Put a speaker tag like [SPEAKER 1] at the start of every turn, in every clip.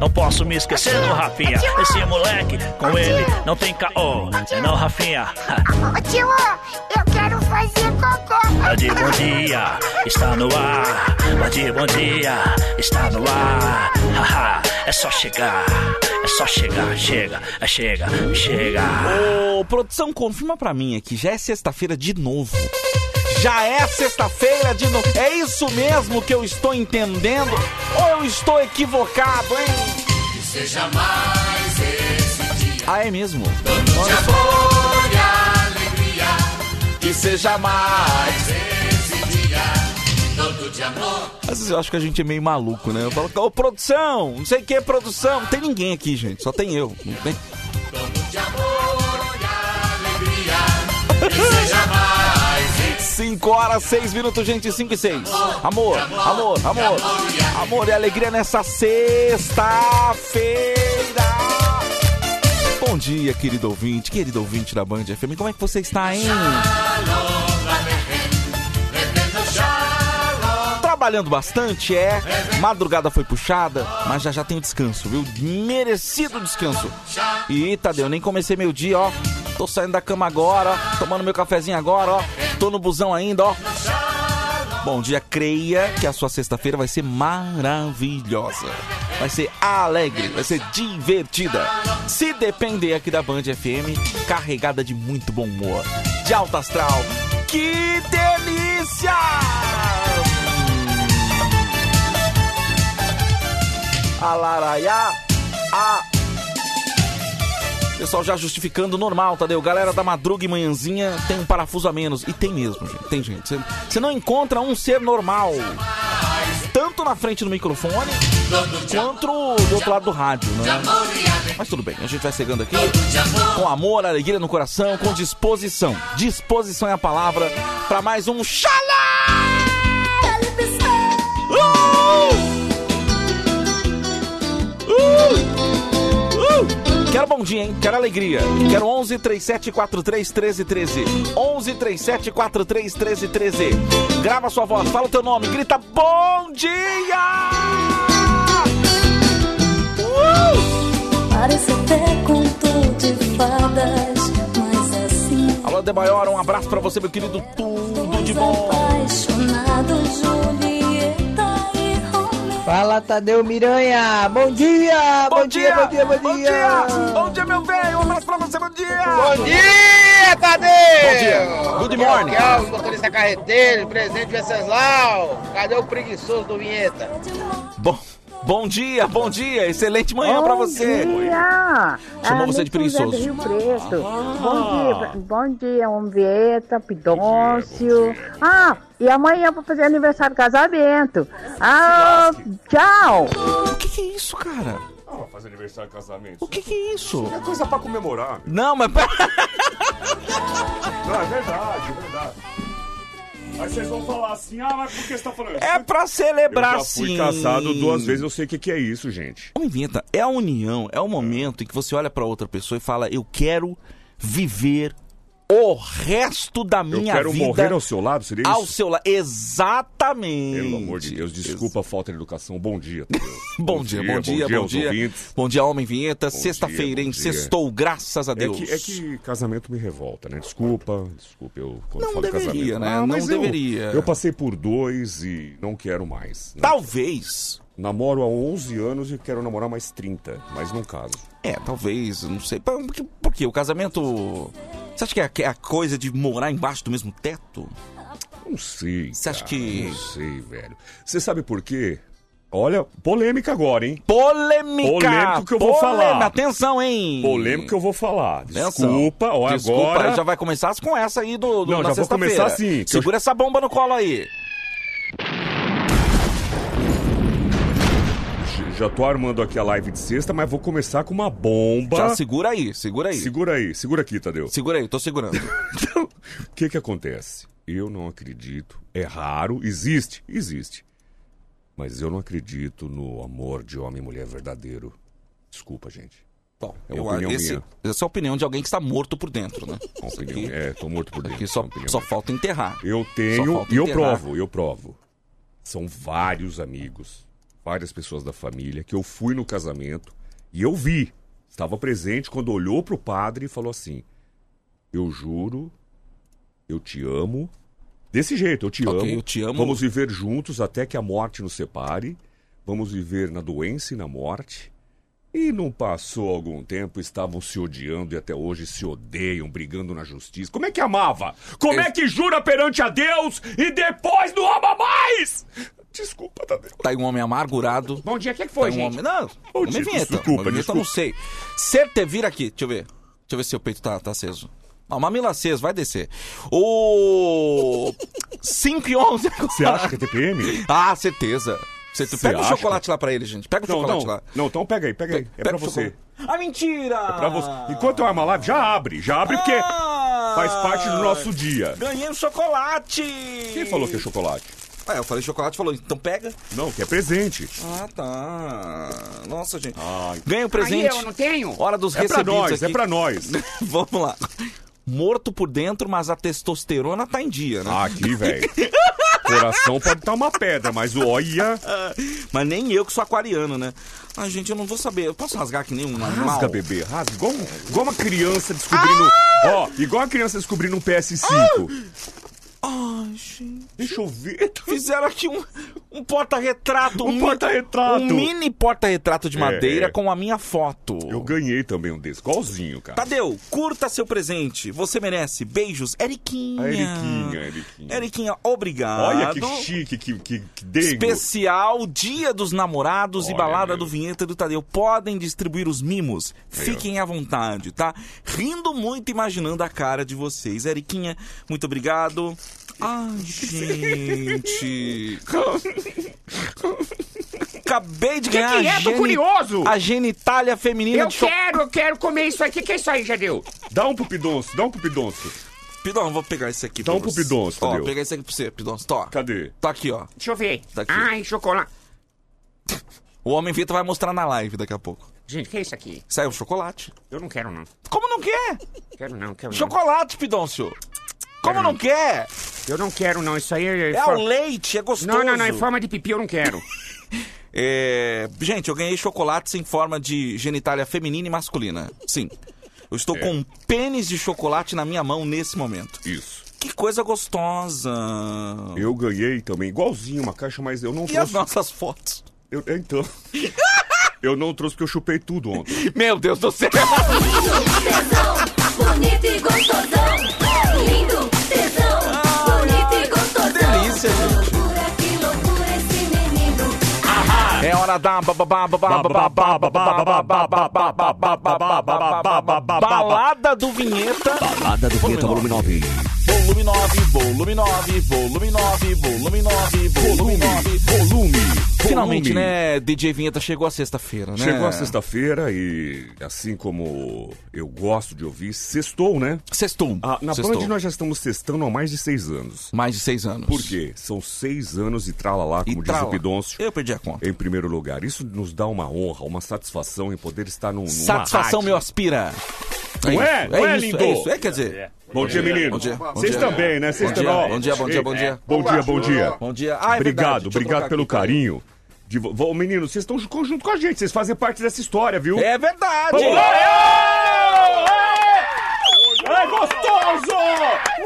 [SPEAKER 1] Não posso me esquecer do Rafinha. Esse moleque, com ele, não tem caô. É não, Rafinha.
[SPEAKER 2] Ô tio, eu quero fazer cocô.
[SPEAKER 1] Bande bom dia, está no ar. Bande bom dia, está no ar. Haha, é só chegar. É só chegar, chega, é chega, chega.
[SPEAKER 3] Ô, produção, confirma pra mim aqui, já é sexta-feira de novo. Já é sexta-feira de novo. É isso mesmo que eu estou entendendo? Ou eu estou equivocado, hein?
[SPEAKER 4] Que seja mais esse dia.
[SPEAKER 3] Ah, é mesmo?
[SPEAKER 4] De amor e alegria.
[SPEAKER 3] Que seja mais.
[SPEAKER 4] Esse dia todo de amor.
[SPEAKER 3] Às vezes eu acho que a gente é meio maluco, né? Eu falo, ô produção, não sei o que, produção. Não tem ninguém aqui, gente, só tem eu. Não tem...
[SPEAKER 4] Todo de amor e alegria. Que seja mais
[SPEAKER 3] 5 horas, 6 minutos, gente, 5 e 6. Amor, amor, amor, amor e alegria nessa sexta-feira. Bom dia, querido ouvinte, querido ouvinte da Band FM. Como é que você está, hein? Trabalhando bastante, é. Madrugada foi puxada, mas já já tem o descanso, viu? Merecido descanso. E Tadeu, nem comecei meu dia, ó. Tô saindo da cama agora, ó. Tomando meu cafezinho agora, ó. Tô no busão ainda, ó. Bom dia, creia que a sua sexta-feira vai ser maravilhosa. Vai ser alegre, vai ser divertida. Se depender aqui da Band FM, carregada de muito bom humor, de alto astral. Que delícia! Alaraiá, a Pessoal já justificando normal, Tadeu. Galera da madruga e manhãzinha tem um parafuso a menos. E tem mesmo, gente. Tem gente. Você- não encontra um ser normal. Tanto na frente do microfone, quanto do outro lado do rádio, né? Mas tudo bem, a gente vai chegando aqui com amor, alegria no coração, com disposição. Disposição é a palavra para mais um Xalá! Quero bom dia, hein? Quero alegria. Quero 11 37 43 13 13. 11 37 43 13 13. Grava sua voz, fala o teu nome, grita bom dia! Uh!
[SPEAKER 5] Parece até conto de fadas, mas assim.
[SPEAKER 3] Alô, De Maior, um abraço pra você, meu querido. Tudo de bom.
[SPEAKER 5] E Romeu.
[SPEAKER 6] Fala, Tadeu Miranha! Bom dia! Bom, dia, bom dia, bom dia!
[SPEAKER 3] Bom dia, meu velho! Um abraço pra você, bom dia!
[SPEAKER 6] Bom dia, Tadeu!
[SPEAKER 3] Bom dia. Good morning.
[SPEAKER 6] Aqui é o motorista carreteiro, presente Venceslau. Cadê o preguiçoso do Vinheta?
[SPEAKER 3] Bom, bom dia, bom dia! Excelente manhã pra você!
[SPEAKER 7] Bom dia!
[SPEAKER 3] Chamou
[SPEAKER 7] Ah,
[SPEAKER 3] você de
[SPEAKER 7] do
[SPEAKER 3] preguiçoso.
[SPEAKER 7] Rio Preto. Bom dia, bom dia, Umbieta, Pidôncio. Ah, e amanhã vou fazer aniversário do casamento. Ah, tchau!
[SPEAKER 3] O que, que é isso, cara?
[SPEAKER 8] Ah, fazer aniversário de casamento.
[SPEAKER 3] O que, que é isso?
[SPEAKER 8] É coisa pra comemorar.
[SPEAKER 3] Não, mas.
[SPEAKER 8] Não, é verdade, é verdade. Aí vocês vão falar assim, ah, mas por que você tá falando isso?
[SPEAKER 3] É pra celebrar
[SPEAKER 8] Eu já fui
[SPEAKER 3] sim.
[SPEAKER 8] casado duas vezes, eu sei o que, que é isso, gente.
[SPEAKER 3] Homem Vinheta é a união, é o momento em que você olha pra outra pessoa e fala: Eu quero viver o resto da
[SPEAKER 8] Eu
[SPEAKER 3] minha
[SPEAKER 8] quero
[SPEAKER 3] vida
[SPEAKER 8] morrer ao seu lado, seria
[SPEAKER 3] ao
[SPEAKER 8] isso?
[SPEAKER 3] seu lado. Exatamente.
[SPEAKER 8] Pelo amor de Deus, desculpa a falta de educação. Bom dia, Tadeu.
[SPEAKER 3] Bom dia, bom dia, bom dia.
[SPEAKER 8] ouvintes.
[SPEAKER 3] Bom dia, Homem Vinheta.
[SPEAKER 8] Bom
[SPEAKER 3] Sexta-feira,
[SPEAKER 8] dia,
[SPEAKER 3] hein?
[SPEAKER 8] bom dia.
[SPEAKER 3] Sextou, graças a
[SPEAKER 8] É
[SPEAKER 3] Deus.
[SPEAKER 8] que, é que casamento me revolta, né? Desculpa, desculpa eu quando
[SPEAKER 3] Não
[SPEAKER 8] falo
[SPEAKER 3] deveria,
[SPEAKER 8] casamento.
[SPEAKER 3] né?
[SPEAKER 8] Ah,
[SPEAKER 3] Não
[SPEAKER 8] eu-
[SPEAKER 3] deveria.
[SPEAKER 8] Eu, passei por dois e não quero mais. né?
[SPEAKER 3] Talvez.
[SPEAKER 8] Namoro há 11 anos e quero namorar mais 30, mas não caso.
[SPEAKER 3] É, talvez, não sei. Por quê? O casamento. Você acha que é, que é a coisa de morar embaixo do mesmo teto?
[SPEAKER 8] Não sei.
[SPEAKER 3] Você acha que-
[SPEAKER 8] Não sei, velho. Você sabe por quê? Olha, polêmica agora, hein?
[SPEAKER 3] Polêmica!
[SPEAKER 8] Polêmico que eu vou
[SPEAKER 3] Polêmica.
[SPEAKER 8] falar.
[SPEAKER 3] Atenção, hein?
[SPEAKER 8] Polêmico que eu vou falar. Desculpa, ó,
[SPEAKER 3] Desculpa,
[SPEAKER 8] agora.
[SPEAKER 3] já vai começar com essa aí do, do
[SPEAKER 8] Não, já vou começar assim,
[SPEAKER 3] Segura essa bomba no colo aí.
[SPEAKER 8] Já tô armando aqui a live de sexta, mas vou começar com uma bomba.
[SPEAKER 3] Já segura aí, segura aí.
[SPEAKER 8] Segura aí, segura aqui, Tadeu.
[SPEAKER 3] Segura aí, tô segurando.
[SPEAKER 8] Então, o que que acontece? Eu não acredito. É raro, existe, existe. Mas eu não acredito no amor de homem e mulher verdadeiro. Desculpa, gente.
[SPEAKER 3] Bom,
[SPEAKER 8] É uma
[SPEAKER 3] eu,
[SPEAKER 8] opinião
[SPEAKER 3] esse,
[SPEAKER 8] minha.
[SPEAKER 3] essa é a opinião de alguém que está morto por dentro, né?
[SPEAKER 8] Uma opinião.
[SPEAKER 3] aqui,
[SPEAKER 8] É, tô morto por dentro.
[SPEAKER 3] aqui só, falta enterrar.
[SPEAKER 8] Eu tenho e eu provo, eu provo. São vários amigos. Várias pessoas da família, que eu fui no casamento e eu vi, estava presente quando olhou pro padre e falou assim: Eu juro, eu te amo. Desse jeito, eu te
[SPEAKER 3] Ok,
[SPEAKER 8] amo.
[SPEAKER 3] eu te amo.
[SPEAKER 8] Vamos viver juntos até que a morte nos separe. Vamos viver na doença e na morte. E não passou algum tempo, estavam se odiando e até hoje se odeiam, brigando na justiça. Como é que amava? Como é que jura perante a Deus e depois não ama mais? Desculpa, Tadeu.
[SPEAKER 3] Tá aí um homem amargurado.
[SPEAKER 6] Bom dia, o que, que
[SPEAKER 3] Tá
[SPEAKER 6] foi,
[SPEAKER 3] um
[SPEAKER 6] gente?
[SPEAKER 3] homem... Não, homem
[SPEAKER 8] Tito,
[SPEAKER 3] vinheta.
[SPEAKER 8] desculpa,
[SPEAKER 3] vinheta eu não sei. Certe, vira aqui. Deixa eu ver. Deixa eu ver se seu peito tá, tá aceso. Não, mamilo aceso, vai descer. O... 5 e 11
[SPEAKER 8] Você acha que é TPM?
[SPEAKER 3] Ah, certeza.
[SPEAKER 8] Você
[SPEAKER 3] Pega o chocolate lá pra ele, gente. Pega o
[SPEAKER 8] Não,
[SPEAKER 3] chocolate
[SPEAKER 8] não.
[SPEAKER 3] lá.
[SPEAKER 8] Não, então pega aí, pega aí. É
[SPEAKER 3] Pega
[SPEAKER 8] pra você.
[SPEAKER 3] Ah, mentira!
[SPEAKER 8] É pra você. Enquanto eu amo a live, já abre. Já abre porque
[SPEAKER 3] Ah!
[SPEAKER 8] faz parte do nosso dia.
[SPEAKER 3] Ganhei um chocolate!
[SPEAKER 8] Quem falou que é chocolate?
[SPEAKER 3] Ah, eu falei chocolate, falou, então pega.
[SPEAKER 8] Não, que é presente.
[SPEAKER 3] Ah, tá. Nossa, gente.
[SPEAKER 8] Ai.
[SPEAKER 3] Ganha o
[SPEAKER 6] Aí
[SPEAKER 3] presente.
[SPEAKER 6] eu não tenho.
[SPEAKER 3] Hora dos
[SPEAKER 8] É pra
[SPEAKER 3] recebidos
[SPEAKER 8] nós,
[SPEAKER 3] aqui.
[SPEAKER 8] é pra nós.
[SPEAKER 3] Vamos lá. Morto por dentro, mas a testosterona tá em dia, né?
[SPEAKER 8] Ah, aqui, velho. Coração pode estar uma pedra, mas olha.
[SPEAKER 3] Mas nem eu que sou aquariano, né? Ai, gente, eu não vou saber. Eu posso rasgar que nem um animal?
[SPEAKER 8] Rasga, bebê, rasga. Igual, igual uma criança descobrindo.
[SPEAKER 3] Ah!
[SPEAKER 8] Ó, igual a criança descobrindo um PS5.
[SPEAKER 3] Ai, gente.
[SPEAKER 8] Deixa eu ver.
[SPEAKER 3] Fizeram aqui um, um porta-retrato.
[SPEAKER 8] Um
[SPEAKER 3] mi-
[SPEAKER 8] porta-retrato.
[SPEAKER 3] Um mini porta-retrato de
[SPEAKER 8] É,
[SPEAKER 3] madeira
[SPEAKER 8] é.
[SPEAKER 3] com a minha foto.
[SPEAKER 8] Eu ganhei também um desse, igualzinho, cara.
[SPEAKER 3] Tadeu, curta seu presente. Você merece. Beijos, Eriquinha.
[SPEAKER 8] A Eriquinha, Eriquinha.
[SPEAKER 3] Eriquinha, obrigado.
[SPEAKER 8] Olha que chique, que, que, que dengo.
[SPEAKER 3] Especial Dia dos Namorados e
[SPEAKER 8] Olha,
[SPEAKER 3] Balada
[SPEAKER 8] meu.
[SPEAKER 3] do Vinheta do Tadeu. Podem distribuir os mimos. Fiquem à vontade, tá? Rindo muito imaginando a cara de vocês. Eriquinha, muito obrigado. Ai, gente. Acabei de
[SPEAKER 6] Que
[SPEAKER 3] ganhar
[SPEAKER 6] que é?
[SPEAKER 3] a,
[SPEAKER 6] Tô
[SPEAKER 3] geni-
[SPEAKER 6] curioso.
[SPEAKER 3] a genitália feminina
[SPEAKER 6] Eu
[SPEAKER 3] de
[SPEAKER 6] quero, eu quero comer isso aqui. O que é isso aí, Jadeu?
[SPEAKER 8] Dá um pro Pidonço, dá um pro Pidonço.
[SPEAKER 3] Pidão, vou pegar esse aqui
[SPEAKER 8] Dá um pro
[SPEAKER 3] você.
[SPEAKER 8] Pidonço,
[SPEAKER 3] Ó,
[SPEAKER 8] Tadeu.
[SPEAKER 3] pegar esse aqui pra você, Pidão. Tó.
[SPEAKER 8] Cadê?
[SPEAKER 3] Tá aqui, ó.
[SPEAKER 6] Deixa eu ver.
[SPEAKER 3] Tá aqui.
[SPEAKER 6] Ai, chocolate.
[SPEAKER 3] O Homem Vita vai mostrar na live daqui a pouco.
[SPEAKER 6] Gente, o que é isso aqui?
[SPEAKER 3] Saiu chocolate.
[SPEAKER 6] Eu não quero, não.
[SPEAKER 3] Como não quer?
[SPEAKER 6] Quero não, quero não.
[SPEAKER 3] Chocolate, Pidôncio. Como não quer?
[SPEAKER 6] Eu não quero, não. Isso aí é...
[SPEAKER 3] É
[SPEAKER 6] for-
[SPEAKER 3] o leite, é gostoso.
[SPEAKER 6] Não, não, não. Em forma de pipi eu não quero.
[SPEAKER 3] É, Gente, eu ganhei chocolates em forma de genitália feminina e masculina. Sim. Eu estou
[SPEAKER 8] É.
[SPEAKER 3] com um pênis de chocolate na minha mão nesse momento.
[SPEAKER 8] Isso.
[SPEAKER 3] Que coisa gostosa.
[SPEAKER 8] Eu ganhei também, igualzinho, uma caixa, mas eu não
[SPEAKER 3] E as
[SPEAKER 8] trouxe.
[SPEAKER 3] nossas fotos?
[SPEAKER 8] Eu, então. eu não trouxe porque eu chupei tudo ontem.
[SPEAKER 3] Meu Deus do céu.
[SPEAKER 5] Bonito e gostosão.
[SPEAKER 3] Ba- ba- ba- ba- ba- Balada do Vinheta.
[SPEAKER 9] Balada do Vinheta Volume 9.
[SPEAKER 3] Volume 9, volume 9, volume 9, volume 9, volume 9.
[SPEAKER 8] Volume.
[SPEAKER 3] Finalmente, né, DJ Vinheta chegou a sexta-feira, né?
[SPEAKER 8] Chegou a sexta-feira e, assim como eu gosto de ouvir, sextou, né?
[SPEAKER 3] Sextou.
[SPEAKER 8] Ah, na
[SPEAKER 3] Sextou.
[SPEAKER 8] Band nós já estamos testando há mais de seis anos.
[SPEAKER 3] Mais de seis anos.
[SPEAKER 8] Por quê? São seis anos e tralalá,
[SPEAKER 3] E
[SPEAKER 8] como diz
[SPEAKER 3] trala.
[SPEAKER 8] o Pidoncio.
[SPEAKER 3] Eu perdi a conta.
[SPEAKER 8] Em primeiro lugar, isso nos dá uma honra, uma satisfação em poder estar num, numa
[SPEAKER 3] Satisfação,
[SPEAKER 8] rádio.
[SPEAKER 3] meu aspira.
[SPEAKER 8] É?
[SPEAKER 3] isso,
[SPEAKER 8] Não é,
[SPEAKER 3] isso,
[SPEAKER 8] lindo?
[SPEAKER 3] É isso, é, quer dizer...
[SPEAKER 8] Bom dia, menino.
[SPEAKER 3] Bom dia,
[SPEAKER 8] Vocês também, né? Vocês
[SPEAKER 3] Bom dia,
[SPEAKER 8] também.
[SPEAKER 3] bom dia, bom dia, bom dia.
[SPEAKER 8] Bom dia, bom dia.
[SPEAKER 3] Bom dia. Ah, é
[SPEAKER 8] obrigado, obrigado pelo carinho. De Menino, vocês estão junto com a gente, vocês fazem parte dessa história, viu?
[SPEAKER 3] É verdade.
[SPEAKER 8] Vamos lá! É gostoso!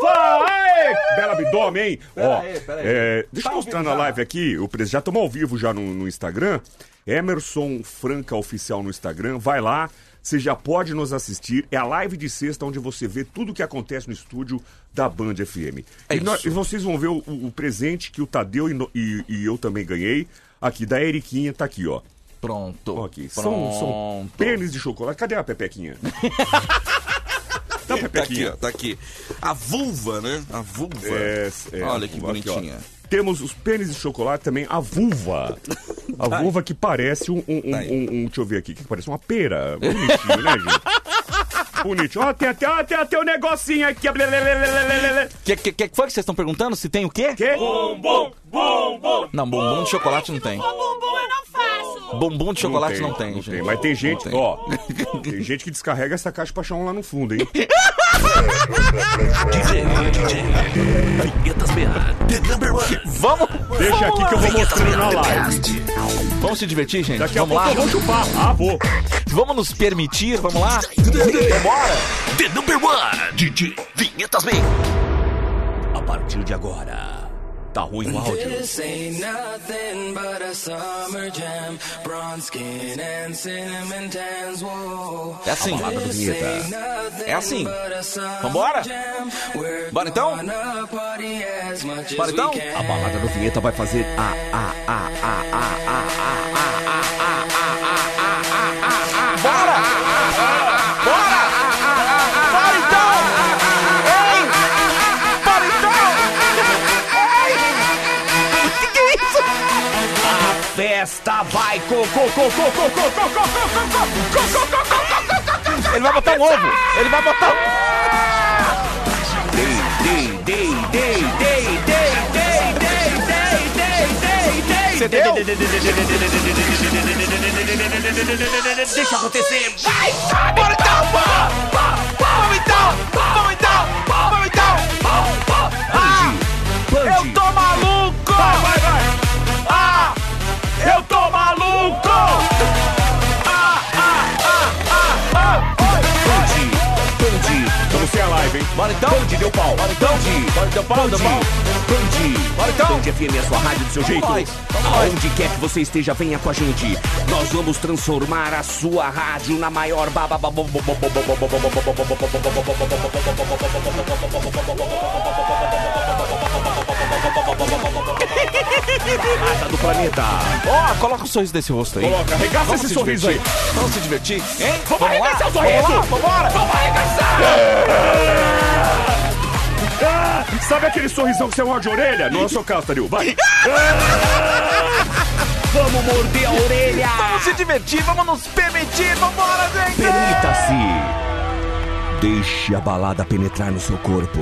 [SPEAKER 8] Vai! Belo abdômen, hein? Ó,
[SPEAKER 3] aí, pera aí.
[SPEAKER 8] é, deixa
[SPEAKER 3] Tá
[SPEAKER 8] eu mostrar na live aqui, o presidente já estamos ao vivo já no, no Instagram. Emerson Franca Oficial no Instagram, vai lá. Você já pode nos assistir. É a live de sexta onde você vê tudo o que acontece no estúdio da Band FM.
[SPEAKER 3] É
[SPEAKER 8] e, nós- e vocês vão ver o, o presente que o Tadeu e, e- e eu também ganhei. Aqui, da Eriquinha, tá aqui, ó.
[SPEAKER 3] Pronto.
[SPEAKER 8] Ó, aqui. São,
[SPEAKER 3] Pronto.
[SPEAKER 8] são pênis de chocolate. Cadê a Pepequinha? Dá a
[SPEAKER 3] Tá aqui, ó, tá aqui. A vulva, né? A vulva.
[SPEAKER 8] É, é,
[SPEAKER 3] Olha que
[SPEAKER 8] aqui, ó.
[SPEAKER 3] bonitinha.
[SPEAKER 8] Temos os pênis de chocolate também, a vulva. A vulva que parece um, um, um,
[SPEAKER 3] Tá aí.
[SPEAKER 8] um- um- Deixa eu ver aqui, que parece uma pera. Bonitinho, né, gente? Bonitinho. Ó, tem até, ó, tem até um negocinho aqui. ó.
[SPEAKER 3] Que, que, que foi que vocês estão perguntando? Se tem o quê?
[SPEAKER 8] Que?
[SPEAKER 3] Não, bombom de chocolate não tem.
[SPEAKER 2] Bumbum eu não faço.
[SPEAKER 3] Bombom de chocolate não tem, gente.
[SPEAKER 8] Mas tem gente,
[SPEAKER 3] tem.
[SPEAKER 8] ó. Tem gente que descarrega essa caixa pra achar um lá no fundo, hein?
[SPEAKER 1] DJ, DJ. Vinhetas. The number one.
[SPEAKER 3] Vamos!
[SPEAKER 8] Deixa aqui que eu vou mostrando na live.
[SPEAKER 3] Vamos se divertir, gente?
[SPEAKER 10] Daqui a
[SPEAKER 3] vamos
[SPEAKER 10] pouco
[SPEAKER 3] lá?
[SPEAKER 10] eu vou chupar. Ah, vou.
[SPEAKER 3] Vamos nos permitir, vamos lá? Vambora!
[SPEAKER 8] The number one, DJ Vinhetas Man. A partir de agora, tá ruim o áudio.
[SPEAKER 11] This ain't nothing but a summer jam. Bronze skin and cinnamon tans. Whoa.
[SPEAKER 3] É assim.
[SPEAKER 8] A balada do Vinheta.
[SPEAKER 3] É assim. Vambora? Bora então? Bora então?
[SPEAKER 8] A balada do Vinheta vai fazer a, a, a, a, a, a, a, a,
[SPEAKER 3] Bora!
[SPEAKER 8] Festa vai co, co, co, co, co, co, co, co, co, co, co, co, co.
[SPEAKER 3] Ele vai botar um ovo! Ele vai botar
[SPEAKER 8] Dei, dei, dei, dei, dei, dei, dei, dei, dei, dei, dei,
[SPEAKER 3] Você deu?
[SPEAKER 8] dei, dei, dei, dei, dei, dei, dei, dei, dei, Deixa acontecer. Vai!
[SPEAKER 3] Bora então! Vamos então! Vamos então! Vamos então! Ah! Eu tô maluco! Vai, vai, vai! Ah! Eu tô maluco! Ah, ah, ah, ah, ah!
[SPEAKER 10] Vamos ser a live, hein?
[SPEAKER 3] Bora então!
[SPEAKER 8] Band deu pau.
[SPEAKER 3] Bora então! Bora deu pau, deu pau! Bora então!
[SPEAKER 8] Band FM é a sua rádio do seu jeito. Aonde quer que você esteja, venha com a gente. Nós vamos transformar a sua rádio na maior baba. Balada do planeta.
[SPEAKER 3] Ó, coloca o sorriso desse rosto aí.
[SPEAKER 10] Coloca, arregaça
[SPEAKER 3] Vamos
[SPEAKER 10] esse
[SPEAKER 3] se
[SPEAKER 10] sorriso aí.
[SPEAKER 3] divertir. Vamos se divertir, hein?
[SPEAKER 8] Vamos
[SPEAKER 3] lá,
[SPEAKER 8] arregaçar o
[SPEAKER 3] vamos
[SPEAKER 8] sorriso.
[SPEAKER 3] lá, vambora!
[SPEAKER 8] Vamos arregaçar!
[SPEAKER 10] Ah, sabe aquele sorrisão que você morde a orelha? Não é o seu caso, Taril. Vai.
[SPEAKER 8] Vamos morder a orelha!
[SPEAKER 3] Vamos se divertir, vamos nos permitir, vambora, gente!
[SPEAKER 8] Permita-se! Deixe a balada penetrar no seu corpo.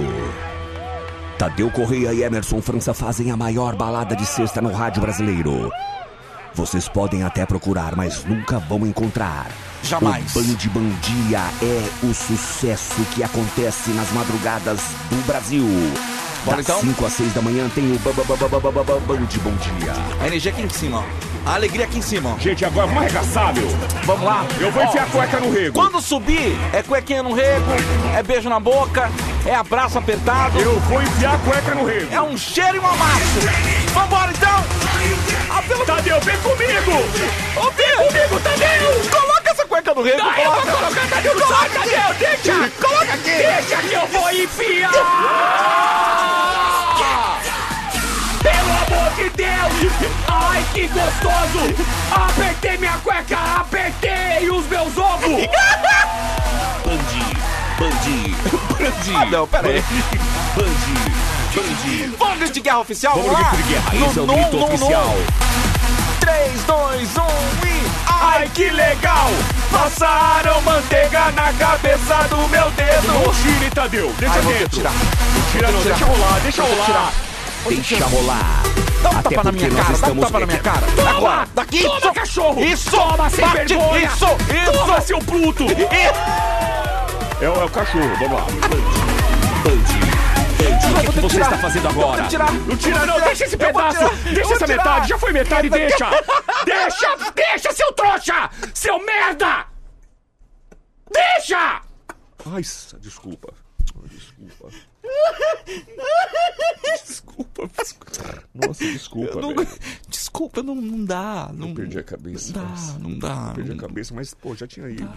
[SPEAKER 8] Tadeu Correia e Emerson França fazem a maior balada de sexta no rádio brasileiro. Vocês podem até procurar, mas nunca vão encontrar.
[SPEAKER 3] Jamais.
[SPEAKER 8] O Band Bom Dia é o sucesso que acontece nas madrugadas do Brasil.
[SPEAKER 3] Bora,
[SPEAKER 8] das
[SPEAKER 3] então?
[SPEAKER 8] 5 às 6 da manhã tem o ba- ba- ba- ba- ba- ba- ba- Band Bom Dia.
[SPEAKER 3] A energia aqui em cima, ó. A alegria aqui em cima, ó.
[SPEAKER 10] Gente, agora vamos arregaçar, meu.
[SPEAKER 3] Vamos lá.
[SPEAKER 10] Eu vou enfiar a cueca no rego.
[SPEAKER 3] Quando subir, é cuequinha no rego, é beijo na boca, é abraço apertado,
[SPEAKER 10] Eu vou enfiar a cueca no rego.
[SPEAKER 3] é um cheiro e um amasso. Vambora então! Ah, pelo...
[SPEAKER 10] Tadeu, vem comigo!
[SPEAKER 3] Ô, vem comigo, Tadeu! Coloca essa cueca no rego, coloca.
[SPEAKER 8] Eu vou colocar, Tadeu, não sai, Tadeu, deixa!
[SPEAKER 3] Coloca aqui!
[SPEAKER 8] Deixa que eu vou enfiar! Pelo amor de Deus! Ai, que gostoso! Apertei minha cueca, apertei os meus ovos! Bandi, bandi, bandi.
[SPEAKER 3] Ah, não, pera aí.
[SPEAKER 8] Bandi, bandi.
[SPEAKER 3] Vamos grito de guerra oficial,
[SPEAKER 8] Vamos
[SPEAKER 3] vamos lá?
[SPEAKER 8] grito de guerra, esse é o grito
[SPEAKER 3] no,
[SPEAKER 8] oficial.
[SPEAKER 3] no. 3, 2, 1 e...
[SPEAKER 10] Ai, que legal! Passaram manteiga na cabeça do meu dedo. Tire, Tadeu. Deixa
[SPEAKER 3] Ai, vou
[SPEAKER 10] dentro.
[SPEAKER 3] tirar.
[SPEAKER 10] Tira, não. Deixa rolar, deixa rolar.
[SPEAKER 3] tirar.
[SPEAKER 8] Deixa rolar.
[SPEAKER 3] Dá um
[SPEAKER 8] Até
[SPEAKER 3] tapa na minha cara, dá um tapa na minha cara.
[SPEAKER 8] Toma!
[SPEAKER 3] Agora, daqui.
[SPEAKER 8] Toma,
[SPEAKER 3] isso.
[SPEAKER 8] cachorro!
[SPEAKER 3] Isso.
[SPEAKER 8] Toma, sem
[SPEAKER 3] Bate.
[SPEAKER 8] vergonha!
[SPEAKER 3] Isso, isso.
[SPEAKER 10] Toma, seu bruto!
[SPEAKER 3] Isso.
[SPEAKER 10] É, o- é o cachorro, vamos lá.
[SPEAKER 8] Bandi, bandi. O que, você está fazendo agora?
[SPEAKER 10] Não tira, não, deixa esse pedaço! Deixa essa metade, já foi metade, deixa! Deixa, deixa, seu trouxa! Seu merda! Deixa! Ai, desculpa. Desculpa. Desculpa. desculpa. Nossa, desculpa,
[SPEAKER 3] Eu não-
[SPEAKER 10] velho.
[SPEAKER 3] Desculpa, não, não dá. Não,
[SPEAKER 10] Eu perdi a cabeça.
[SPEAKER 3] Não dá,
[SPEAKER 10] nossa.
[SPEAKER 3] não dá.
[SPEAKER 10] Perdi a
[SPEAKER 3] não-
[SPEAKER 10] cabeça, mas, pô, já tinha ido.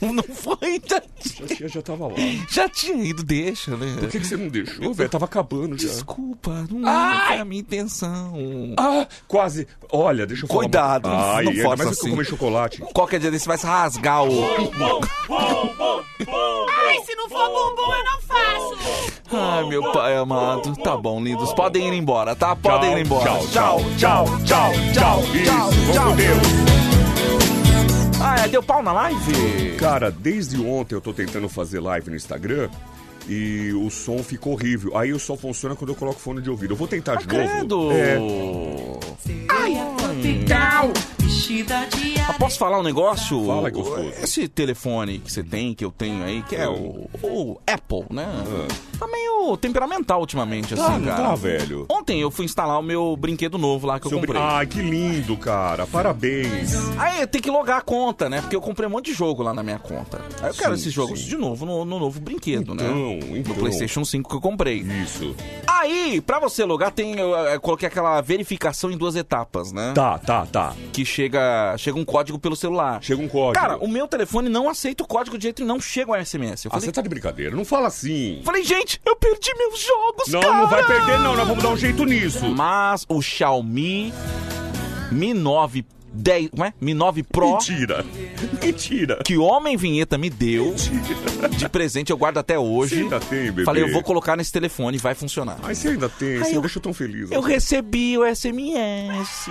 [SPEAKER 3] Não, não foi, já,
[SPEAKER 10] Já, já, tinha, já tava lá.
[SPEAKER 3] já tinha ido, deixa, né?
[SPEAKER 10] Por que, que você não deixou, velho? Tava acabando já.
[SPEAKER 3] Desculpa, não, não foi a minha intenção.
[SPEAKER 10] Ah, quase. Olha, deixa eu falar.
[SPEAKER 3] Cuidado,
[SPEAKER 10] uma... Ai,
[SPEAKER 3] não
[SPEAKER 10] ainda
[SPEAKER 3] força
[SPEAKER 10] mais que eu
[SPEAKER 3] assim.
[SPEAKER 10] comer chocolate.
[SPEAKER 3] Qualquer dia desse vai se rasgar o.
[SPEAKER 12] Ai, se não for bumbum, eu não faço.
[SPEAKER 3] Ai, meu pai amado. Tá bom, lindos. Podem ir embora, tá? Podem ir embora.
[SPEAKER 10] Tchau, tchau, tchau, tchau, tchau. Isso,
[SPEAKER 3] tchau,
[SPEAKER 10] vamos
[SPEAKER 3] tchau.
[SPEAKER 10] com Deus.
[SPEAKER 3] Ah, é, deu pau na live?
[SPEAKER 10] Cara, desde ontem eu tô tentando fazer live no Instagram e o som ficou horrível. Aí o som funciona quando eu coloco fone de ouvido. Eu vou tentar de novo.
[SPEAKER 3] Credo!
[SPEAKER 10] É.
[SPEAKER 8] Ai, legal!
[SPEAKER 5] vestida de
[SPEAKER 3] Ah, posso falar um negócio?
[SPEAKER 8] Fala, gostoso.
[SPEAKER 3] Esse telefone que você tem, que eu tenho aí, que é o, o Apple, né? Tá meio temperamental ultimamente,
[SPEAKER 8] Tá,
[SPEAKER 3] assim,
[SPEAKER 8] não
[SPEAKER 3] cara.
[SPEAKER 8] tá, velho.
[SPEAKER 3] Ontem eu fui instalar o meu brinquedo novo lá que
[SPEAKER 8] Seu
[SPEAKER 3] eu comprei.
[SPEAKER 8] brin- Ai, que lindo, cara. Parabéns.
[SPEAKER 3] Aí tem que logar a conta, né? Porque eu comprei um monte de jogo lá na minha conta. Aí eu quero
[SPEAKER 8] Sim,
[SPEAKER 3] esses jogos
[SPEAKER 8] sim.
[SPEAKER 3] de novo no, no novo brinquedo, né?
[SPEAKER 8] Então.
[SPEAKER 3] No PlayStation 5 que eu comprei.
[SPEAKER 8] Isso.
[SPEAKER 3] Aí, pra você logar, tem. Eu, eu coloquei aquela verificação em duas etapas, né?
[SPEAKER 8] Tá, tá, tá.
[SPEAKER 3] Que chega, chega um código pelo celular.
[SPEAKER 8] Chega um código.
[SPEAKER 3] Cara, o meu telefone não aceita o código de jeito e não chega o SMS. Eu
[SPEAKER 8] Ah,
[SPEAKER 3] falei,
[SPEAKER 8] você tá de brincadeira. Não fala assim.
[SPEAKER 3] falei, gente, eu perdi meus jogos,
[SPEAKER 8] Não,
[SPEAKER 3] cara!
[SPEAKER 8] não vai perder, não. Nós vamos dar um jeito nisso.
[SPEAKER 3] Mas o Xiaomi Mi 9 10, como é? Mi 9 Pro.
[SPEAKER 8] Mentira. Mentira.
[SPEAKER 3] Que homem vinheta me deu de presente, eu guardo até hoje.
[SPEAKER 8] Você ainda tem, bebê?
[SPEAKER 3] Falei, eu vou colocar nesse telefone e vai funcionar.
[SPEAKER 8] Mas você ainda tem,
[SPEAKER 3] Ai,
[SPEAKER 8] você
[SPEAKER 3] eu-
[SPEAKER 8] deixa tão feliz.
[SPEAKER 3] Eu
[SPEAKER 8] né?
[SPEAKER 3] recebi o SMS.